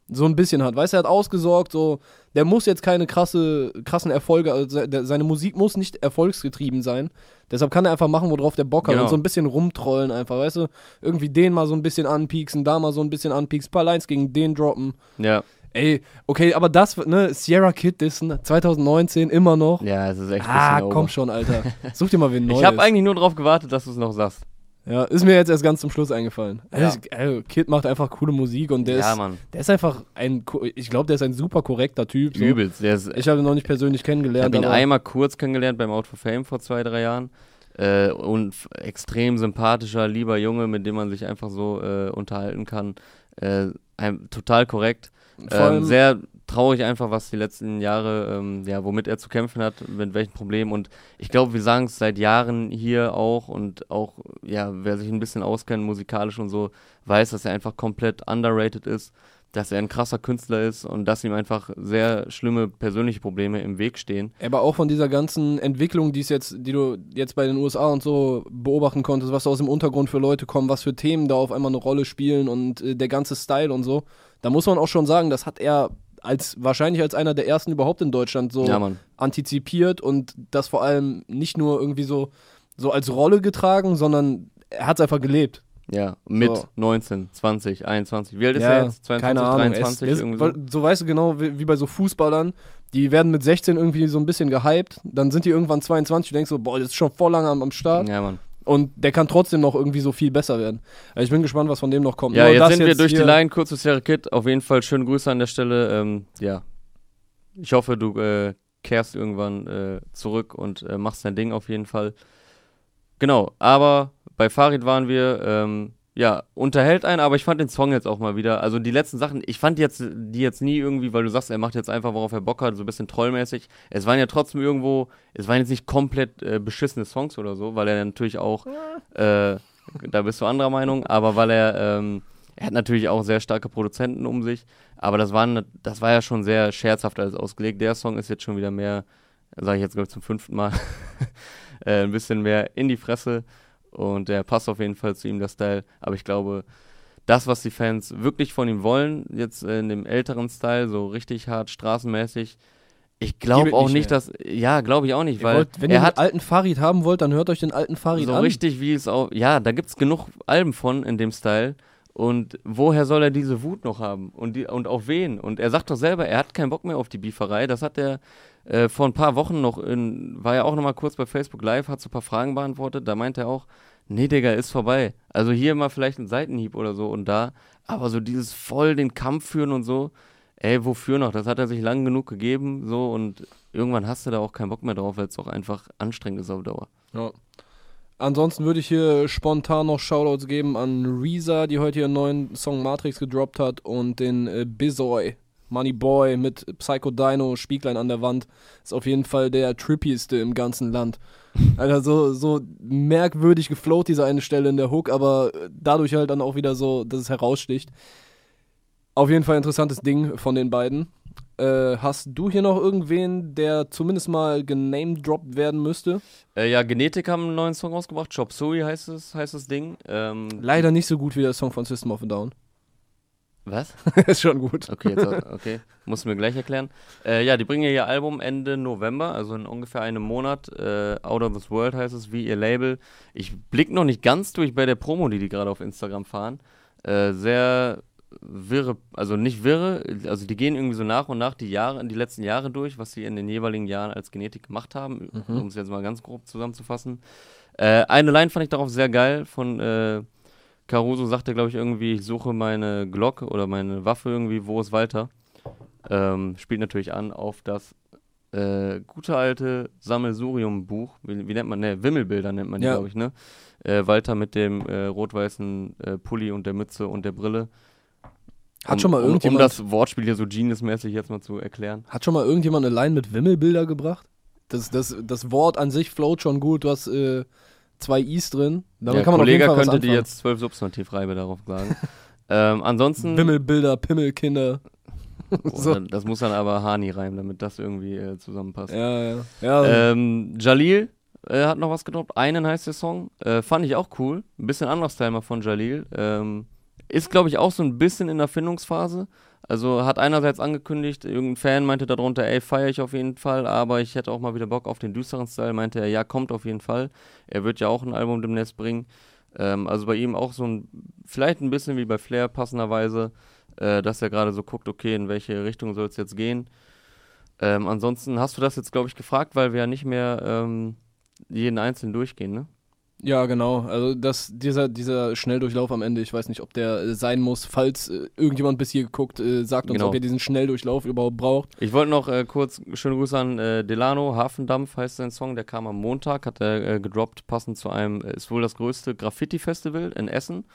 so ein bisschen hat. Weißt du, er hat ausgesorgt, so, der muss jetzt keine krasse, krassen Erfolge, also seine Musik muss nicht erfolgsgetrieben sein. Deshalb kann er einfach machen, worauf der Bock hat Genau. und so ein bisschen rumtrollen einfach, weißt du? Irgendwie den mal so ein bisschen anpieksen, da mal so ein bisschen anpieksen, paar Lines gegen den droppen. ja, Ey, okay, aber das, ne, Sierra Kid Dissen, 2019 immer noch. ja, es ist echt Ah, komm over. schon, Alter. Such dir mal wen Neues. Ich habe eigentlich nur darauf gewartet, dass du es noch sagst. Ja, ist mir jetzt erst ganz zum Schluss eingefallen. Ja. Also, also, Kid macht einfach coole Musik und der, ja, ist, Mann. der ist einfach ein, ich glaube, der ist ein super korrekter Typ. So. Übelst. Ist, Ich habe ihn noch nicht persönlich ich kennengelernt. habe ihn einmal kurz kennengelernt beim Out for Fame vor zwei, drei Jahren. Äh, und extrem sympathischer, lieber Junge, mit dem man sich einfach so äh, unterhalten kann. Äh, ein, total korrekt. Ähm, sehr traurig einfach, was die letzten Jahre, ähm, ja, womit er zu kämpfen hat, mit welchen Problemen. Und ich glaube, wir sagen es seit Jahren hier auch und auch, ja, wer sich ein bisschen auskennt, musikalisch und so, weiß, dass er einfach komplett underrated ist, dass er ein krasser Künstler ist und dass ihm einfach sehr schlimme persönliche Probleme im Weg stehen. Aber auch von dieser ganzen Entwicklung, die jetzt, die du jetzt bei den USA und so beobachten konntest, was aus dem Untergrund für Leute kommen, was für Themen da auf einmal eine Rolle spielen und äh, der ganze Style und so, da muss man auch schon sagen, das hat er als wahrscheinlich als einer der ersten überhaupt in Deutschland so Ja, antizipiert und das vor allem nicht nur irgendwie so, so als Rolle getragen, sondern er hat es einfach gelebt. Ja, mit So. 19, 20, 21. Wie alt ist Ja, er jetzt? 22, keine Ahnung. 23? es, irgendwie es, so. so weißt du genau, wie, wie bei so Fußballern, die werden mit 16 irgendwie so ein bisschen gehypt, dann sind die irgendwann 22 und denkst so, boah, das ist schon voll lange am, am Start Ja, Mann. Und der kann trotzdem noch irgendwie so viel besser werden. Also ich bin gespannt, was von dem noch kommt. Ja, Nur jetzt sind wir durch die Line, kurzes Jahre Kid. Auf jeden Fall schöne Grüße an der Stelle. Ähm, ja, ich hoffe, du äh, kehrst irgendwann äh, zurück und äh, machst dein Ding auf jeden Fall. Genau, aber bei Farid waren wir, ähm, ja, unterhält einen, aber ich fand den Song jetzt auch mal wieder, also die letzten Sachen, ich fand jetzt die jetzt nie irgendwie, weil du sagst, er macht jetzt einfach, worauf er Bock hat, so ein bisschen trollmäßig. Es waren ja trotzdem irgendwo, es waren jetzt nicht komplett äh, beschissene Songs oder so, weil er natürlich auch, äh, da bist du anderer Meinung, aber weil er, ähm, er hat natürlich auch sehr starke Produzenten um sich, aber das, waren, das war ja schon sehr scherzhaft alles ausgelegt. Der Song ist jetzt schon wieder mehr, sage ich jetzt glaube ich zum fünften Mal, äh, ein bisschen mehr in die Fresse und der passt auf jeden Fall zu ihm, der Style. Aber ich glaube, das, was die Fans wirklich von ihm wollen, jetzt in dem älteren Style, so richtig hart straßenmäßig, ich glaube auch nicht nicht, dass, ja, glaube ich auch nicht, Ihr weil wollt, wenn er ihr hat alten Farid haben wollt, dann hört euch den alten Farid so an. richtig wie es auch, ja, da gibt es genug Alben von in dem Style. Und woher soll er diese Wut noch haben? Und, die, und auf wen? Und er sagt doch selber, er hat keinen Bock mehr auf die Beeferei. Das hat er äh, vor ein paar Wochen noch, in, war ja auch noch mal kurz bei Facebook Live, hat so ein paar Fragen beantwortet. Da meinte er auch, nee, Digga, ist vorbei. Also hier mal vielleicht ein Seitenhieb oder so und da. Aber so dieses voll den Kampf führen und so, ey, wofür noch? Das hat er sich lang genug gegeben, so und irgendwann hast du da auch keinen Bock mehr drauf, weil es auch einfach anstrengend ist auf Dauer. Ja. Ansonsten würde ich hier spontan noch Shoutouts geben an Reza, die heute ihren neuen Song Matrix gedroppt hat und den äh, Bizoy, Money Boy mit Psycho Dino, Spieglein an der Wand. Ist auf jeden Fall der trippieste im ganzen Land. Alter, so, so merkwürdig geflowt diese eine Stelle in der Hook, aber äh, dadurch halt dann auch wieder so, dass es heraussticht. Auf jeden Fall interessantes Ding von den beiden. Äh, hast du hier noch irgendwen, der zumindest mal genamedroppt werden müsste? Äh, ja, Genetik haben einen neuen Song rausgebracht. Chop Suey heißt es, heißt das Ding. Ähm, Leider nicht so gut wie der Song von System of a Down. Was? ist schon gut. Okay, jetzt, okay. Musst du mir gleich erklären. Äh, ja, die bringen ja ihr Album Ende November, also in ungefähr einem Monat. Äh, Out of this World heißt es, wie ihr Label. Ich blick noch nicht ganz durch bei der Promo, die die gerade auf Instagram fahren. Äh, sehr wirre, also nicht wirre, also die gehen irgendwie so nach und nach die Jahre, die letzten Jahre durch, was sie in den jeweiligen Jahren als Genetik gemacht haben, Mhm. um es jetzt mal ganz grob zusammenzufassen. Äh, eine Line fand ich darauf sehr geil von äh, Caruso sagte, glaube ich, irgendwie, ich suche meine Glocke oder meine Waffe irgendwie, wo ist Walter? Ähm, spielt natürlich an auf das äh, gute alte Sammelsurium-Buch, wie, wie nennt man, ne, Wimmelbilder nennt man die, Ja. glaube ich, ne? Äh, Walter mit dem äh, rot-weißen äh, Pulli und der Mütze und der Brille. Hat um, schon mal um, um irgendjemand, das Wortspiel hier so Genius-mäßig jetzt mal zu erklären. hat schon mal irgendjemand eine Line mit Wimmelbilder gebracht? Das, das, das Wort an sich float schon gut. Du hast äh, zwei I's drin. Damit ja, kann man auf jeden Kollege Fall könnte anfangen. jetzt zwölf Substantivreibe darauf sagen. ähm, ansonsten Wimmelbilder, Pimmelkinder. Boah, so. das muss dann aber Hani reimen, damit das irgendwie äh, zusammenpasst. Ja, ja. ja Ähm, Jalil äh, hat noch was gedroppt. Einen heißt der Song. Äh, fand ich auch cool. Ein bisschen anderer Style mal von Jalil. Ähm, ist, glaube ich, auch so ein bisschen in der Findungsphase. Also hat einerseits angekündigt, irgendein Fan meinte darunter, ey, feiere ich auf jeden Fall, aber ich hätte auch mal wieder Bock auf den düsteren Style. Meinte er, ja, kommt auf jeden Fall. Er wird ja auch ein Album demnächst bringen. Ähm, also bei ihm auch so ein, vielleicht ein bisschen wie bei Flair passenderweise, äh, dass er gerade so guckt, okay, in welche Richtung soll es jetzt gehen. Ähm, ansonsten hast du das jetzt, glaube ich, gefragt, weil wir ja nicht mehr ähm, jeden einzelnen durchgehen, ne? Ja, genau. Also das, dieser, dieser Schnelldurchlauf am Ende, ich weiß nicht, ob der äh, sein muss, falls äh, irgendjemand bis hier geguckt, äh, sagt uns, Genau. ob ihr diesen Schnelldurchlauf überhaupt braucht. Ich wollte noch äh, kurz schöne Grüße an äh, Delano, Hafendampf heißt sein Song, der kam am Montag, hat er äh, gedroppt, passend zu einem, äh, ist wohl das größte Graffiti-Festival in Essen.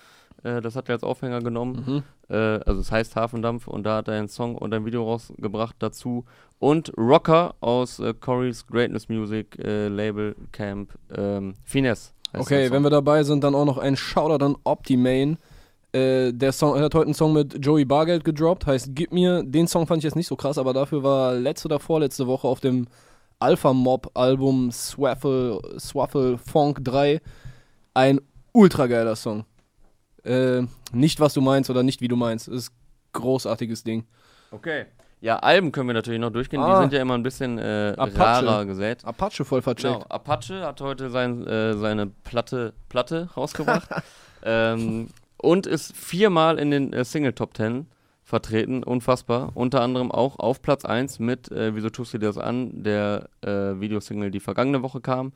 Äh, das hat er als Aufhänger genommen. Mhm. Äh, also es heißt Hafendampf und da hat er einen Song und ein Video rausgebracht dazu. Und Rocker aus äh, Corey's Greatness Music äh, Label Camp ähm, Finesse. Okay, wenn wir dabei sind, dann auch noch ein Shoutout an Optimane. Äh, der Song, er hat heute einen Song mit Joey Bargeld gedroppt, heißt Gib mir. Den Song fand ich jetzt nicht so krass, aber dafür war letzte oder vorletzte Woche auf dem Alpha Mob Album Swaffle, Swaffle Funk 3 ein ultra geiler Song. Äh, nicht was du meinst oder nicht wie du meinst. Das ist ein großartiges Ding. Okay. Ja, Alben können wir natürlich noch durchgehen. Ah. Die sind ja immer ein bisschen äh, Apache. rarer gesät. Apache voll vercheckt. Genau, Apache hat heute sein, äh, seine Platte, Platte rausgebracht ähm, und ist viermal in den äh, Single Top 10 vertreten, unfassbar. Unter anderem auch auf Platz 1 mit äh, Wieso tust du dir das an, der äh, Videosingle, die vergangene Woche kam.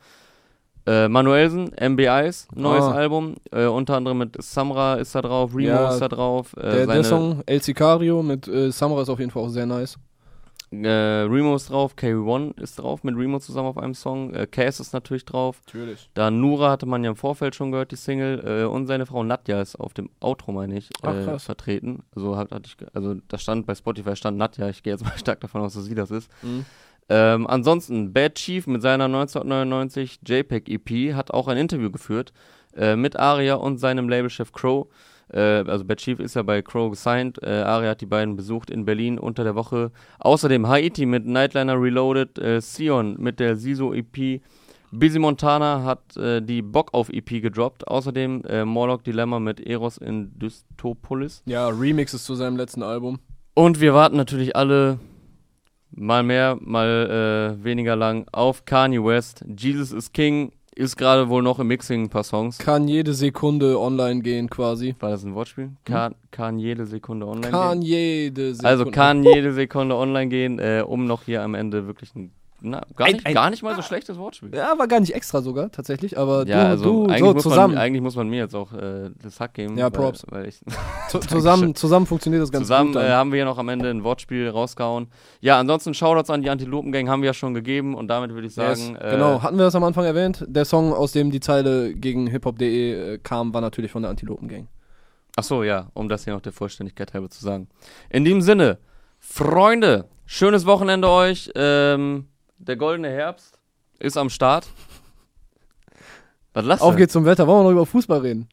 Äh, Manuelsen, MBIs, neues Ah. Album, äh, unter anderem mit Samra ist da drauf, Remo Ja, ist da drauf. Äh, Der, der Song El Sicario mit äh, Samra ist auf jeden Fall auch sehr nice. Äh, Remo ist drauf, K1 ist drauf, mit Remo zusammen auf einem Song. Äh, Cass ist natürlich drauf. Natürlich. Da Nura hatte man ja im Vorfeld schon gehört, die Single. Äh, und seine Frau Nadja ist auf dem Outro, meine ich, Ach, vertreten. Also, hat, hatte ich, also da stand bei Spotify stand Nadja. Ich gehe jetzt mal stark davon aus, dass sie das ist. Mhm. Ähm, ansonsten, Bad Chief mit seiner 1999 JPEG EP hat auch ein Interview geführt äh, mit Aria und seinem Labelchef Crow. Äh, also Bad Chief ist ja bei Crow gesigned. Äh, Aria hat die beiden besucht in Berlin unter der Woche. Außerdem Haiti mit Nightliner Reloaded, äh, Sion mit der Siso EP. Busy Montana hat äh, die Bock auf EP gedroppt. Außerdem äh, Morlock Dilemma mit Eros in Dystopolis. Ja, Remixes zu seinem letzten Album. Und wir warten natürlich alle mal mehr, mal äh, weniger lang auf Kanye West. Jesus is King ist gerade wohl noch im Mixing ein paar Songs. Kann jede Sekunde online gehen quasi. War das ein Wortspiel? Kann, kann jede Sekunde online Kann gehen? jede Sekunde. Also kann jede Sekunde online gehen, äh, um noch hier am Ende wirklich ein, na, gar, nicht, ein- gar nicht mal so schlechtes Wortspiel. Ja, war gar nicht extra sogar, tatsächlich, aber Ja, du, also du eigentlich, so muss zusammen. Man, eigentlich muss man mir jetzt auch äh, das Hack geben. Ja, Props. Weil, weil ich, zu, zusammen, zusammen funktioniert das ganz Zusammen gut. äh, haben wir hier noch am Ende ein Wortspiel rausgehauen. Ja, ansonsten Shoutouts an die Antilopen-Gang haben wir ja schon gegeben und damit würde ich Yes, sagen, äh, genau, hatten wir das am Anfang erwähnt? Der Song, aus dem die Zeile gegen hiphop.de äh, kam, war natürlich von der Antilopen Gang. ach so, ja, um das hier noch der Vollständigkeit halber zu sagen. In diesem Sinne, Freunde, schönes Wochenende euch. Ähm, der goldene Herbst ist am Start. Was lasst Auf geht's zum Wetter. Wollen wir noch über Fußball reden?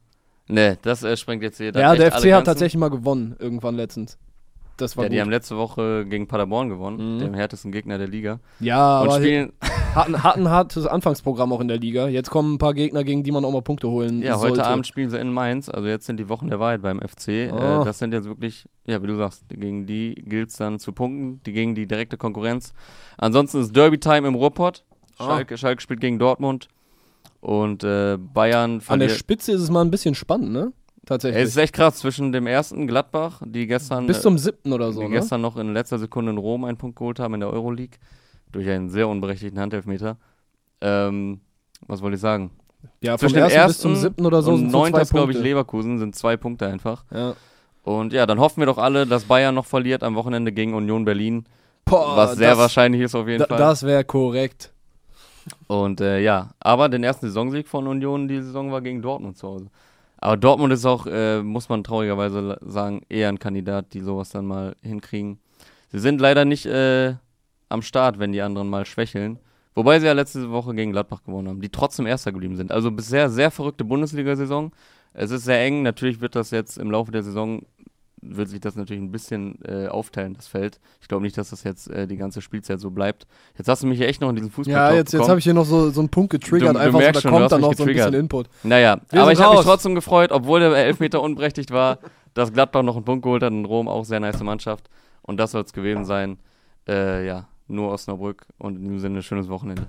Nee, das äh, sprengt jetzt hier. dann ja, der FC hat tatsächlich mal gewonnen, irgendwann letztens. Das war Ja, die gut. haben letzte Woche gegen Paderborn gewonnen, Mhm. dem härtesten Gegner der Liga. ja, und aber spielen, hatten, hatten ein hartes Anfangsprogramm auch in der Liga. Jetzt kommen ein paar Gegner, gegen die man auch mal Punkte holen Ja, sollte. heute Abend spielen sie in Mainz. Also jetzt sind die Wochen der Wahrheit beim FC. Oh. Äh, das sind jetzt wirklich, ja, wie du sagst, gegen die gilt es dann zu punkten, die gegen die direkte Konkurrenz. Ansonsten ist Derby-Time im Ruhrpott. Ah. Schalke, Schalke spielt gegen Dortmund. Und äh, Bayern An der. Spitze ist es mal ein bisschen spannend, ne? Tatsächlich. Es ist echt krass zwischen dem ersten Gladbach, die gestern, Bis zum siebten oder so, die ne? gestern noch in letzter Sekunde in Rom einen Punkt geholt haben in der Euroleague. Durch einen sehr unberechtigten Handelfmeter. Ähm, was wollte ich sagen? Ja, Zwischen dem ersten bis zum siebten oder so und so neuntes, glaube ich. Leverkusen sind zwei Punkte einfach. Ja. Und ja, dann hoffen wir doch alle, dass Bayern noch verliert am Wochenende gegen Union Berlin. Boah, was sehr das, wahrscheinlich ist auf jeden da, Fall. Das wäre korrekt. Und äh, ja, aber den ersten Saisonsieg von Union die Saison war gegen Dortmund zu Hause. Aber Dortmund ist auch, äh, muss man traurigerweise sagen, eher ein Kandidat, die sowas dann mal hinkriegen. Sie sind leider nicht äh, am Start, wenn die anderen mal schwächeln. Wobei sie ja letzte Woche gegen Gladbach gewonnen haben, die trotzdem Erster geblieben sind. Also bisher sehr verrückte Bundesliga-Saison. Es ist sehr eng. Natürlich wird das jetzt im Laufe der Saison, wird sich das natürlich ein bisschen äh, aufteilen, das Feld. Ich glaube nicht, dass das jetzt äh, die ganze Spielzeit so bleibt. Jetzt hast du mich hier echt noch in diesen Fußball Ja, jetzt, jetzt habe ich hier noch so, so einen Punkt getriggert, Du- du einfach merkst so, schon, da du kommt dann noch so ein bisschen. Input. Naja, Wir aber ich habe mich trotzdem gefreut, obwohl der Elfmeter unberechtigt war, dass Gladbach noch einen Punkt geholt hat in Rom, auch sehr nice Mannschaft. Und das soll es gewesen sein. Äh, ja, nur Osnabrück und in diesem Sinne schönes Wochenende.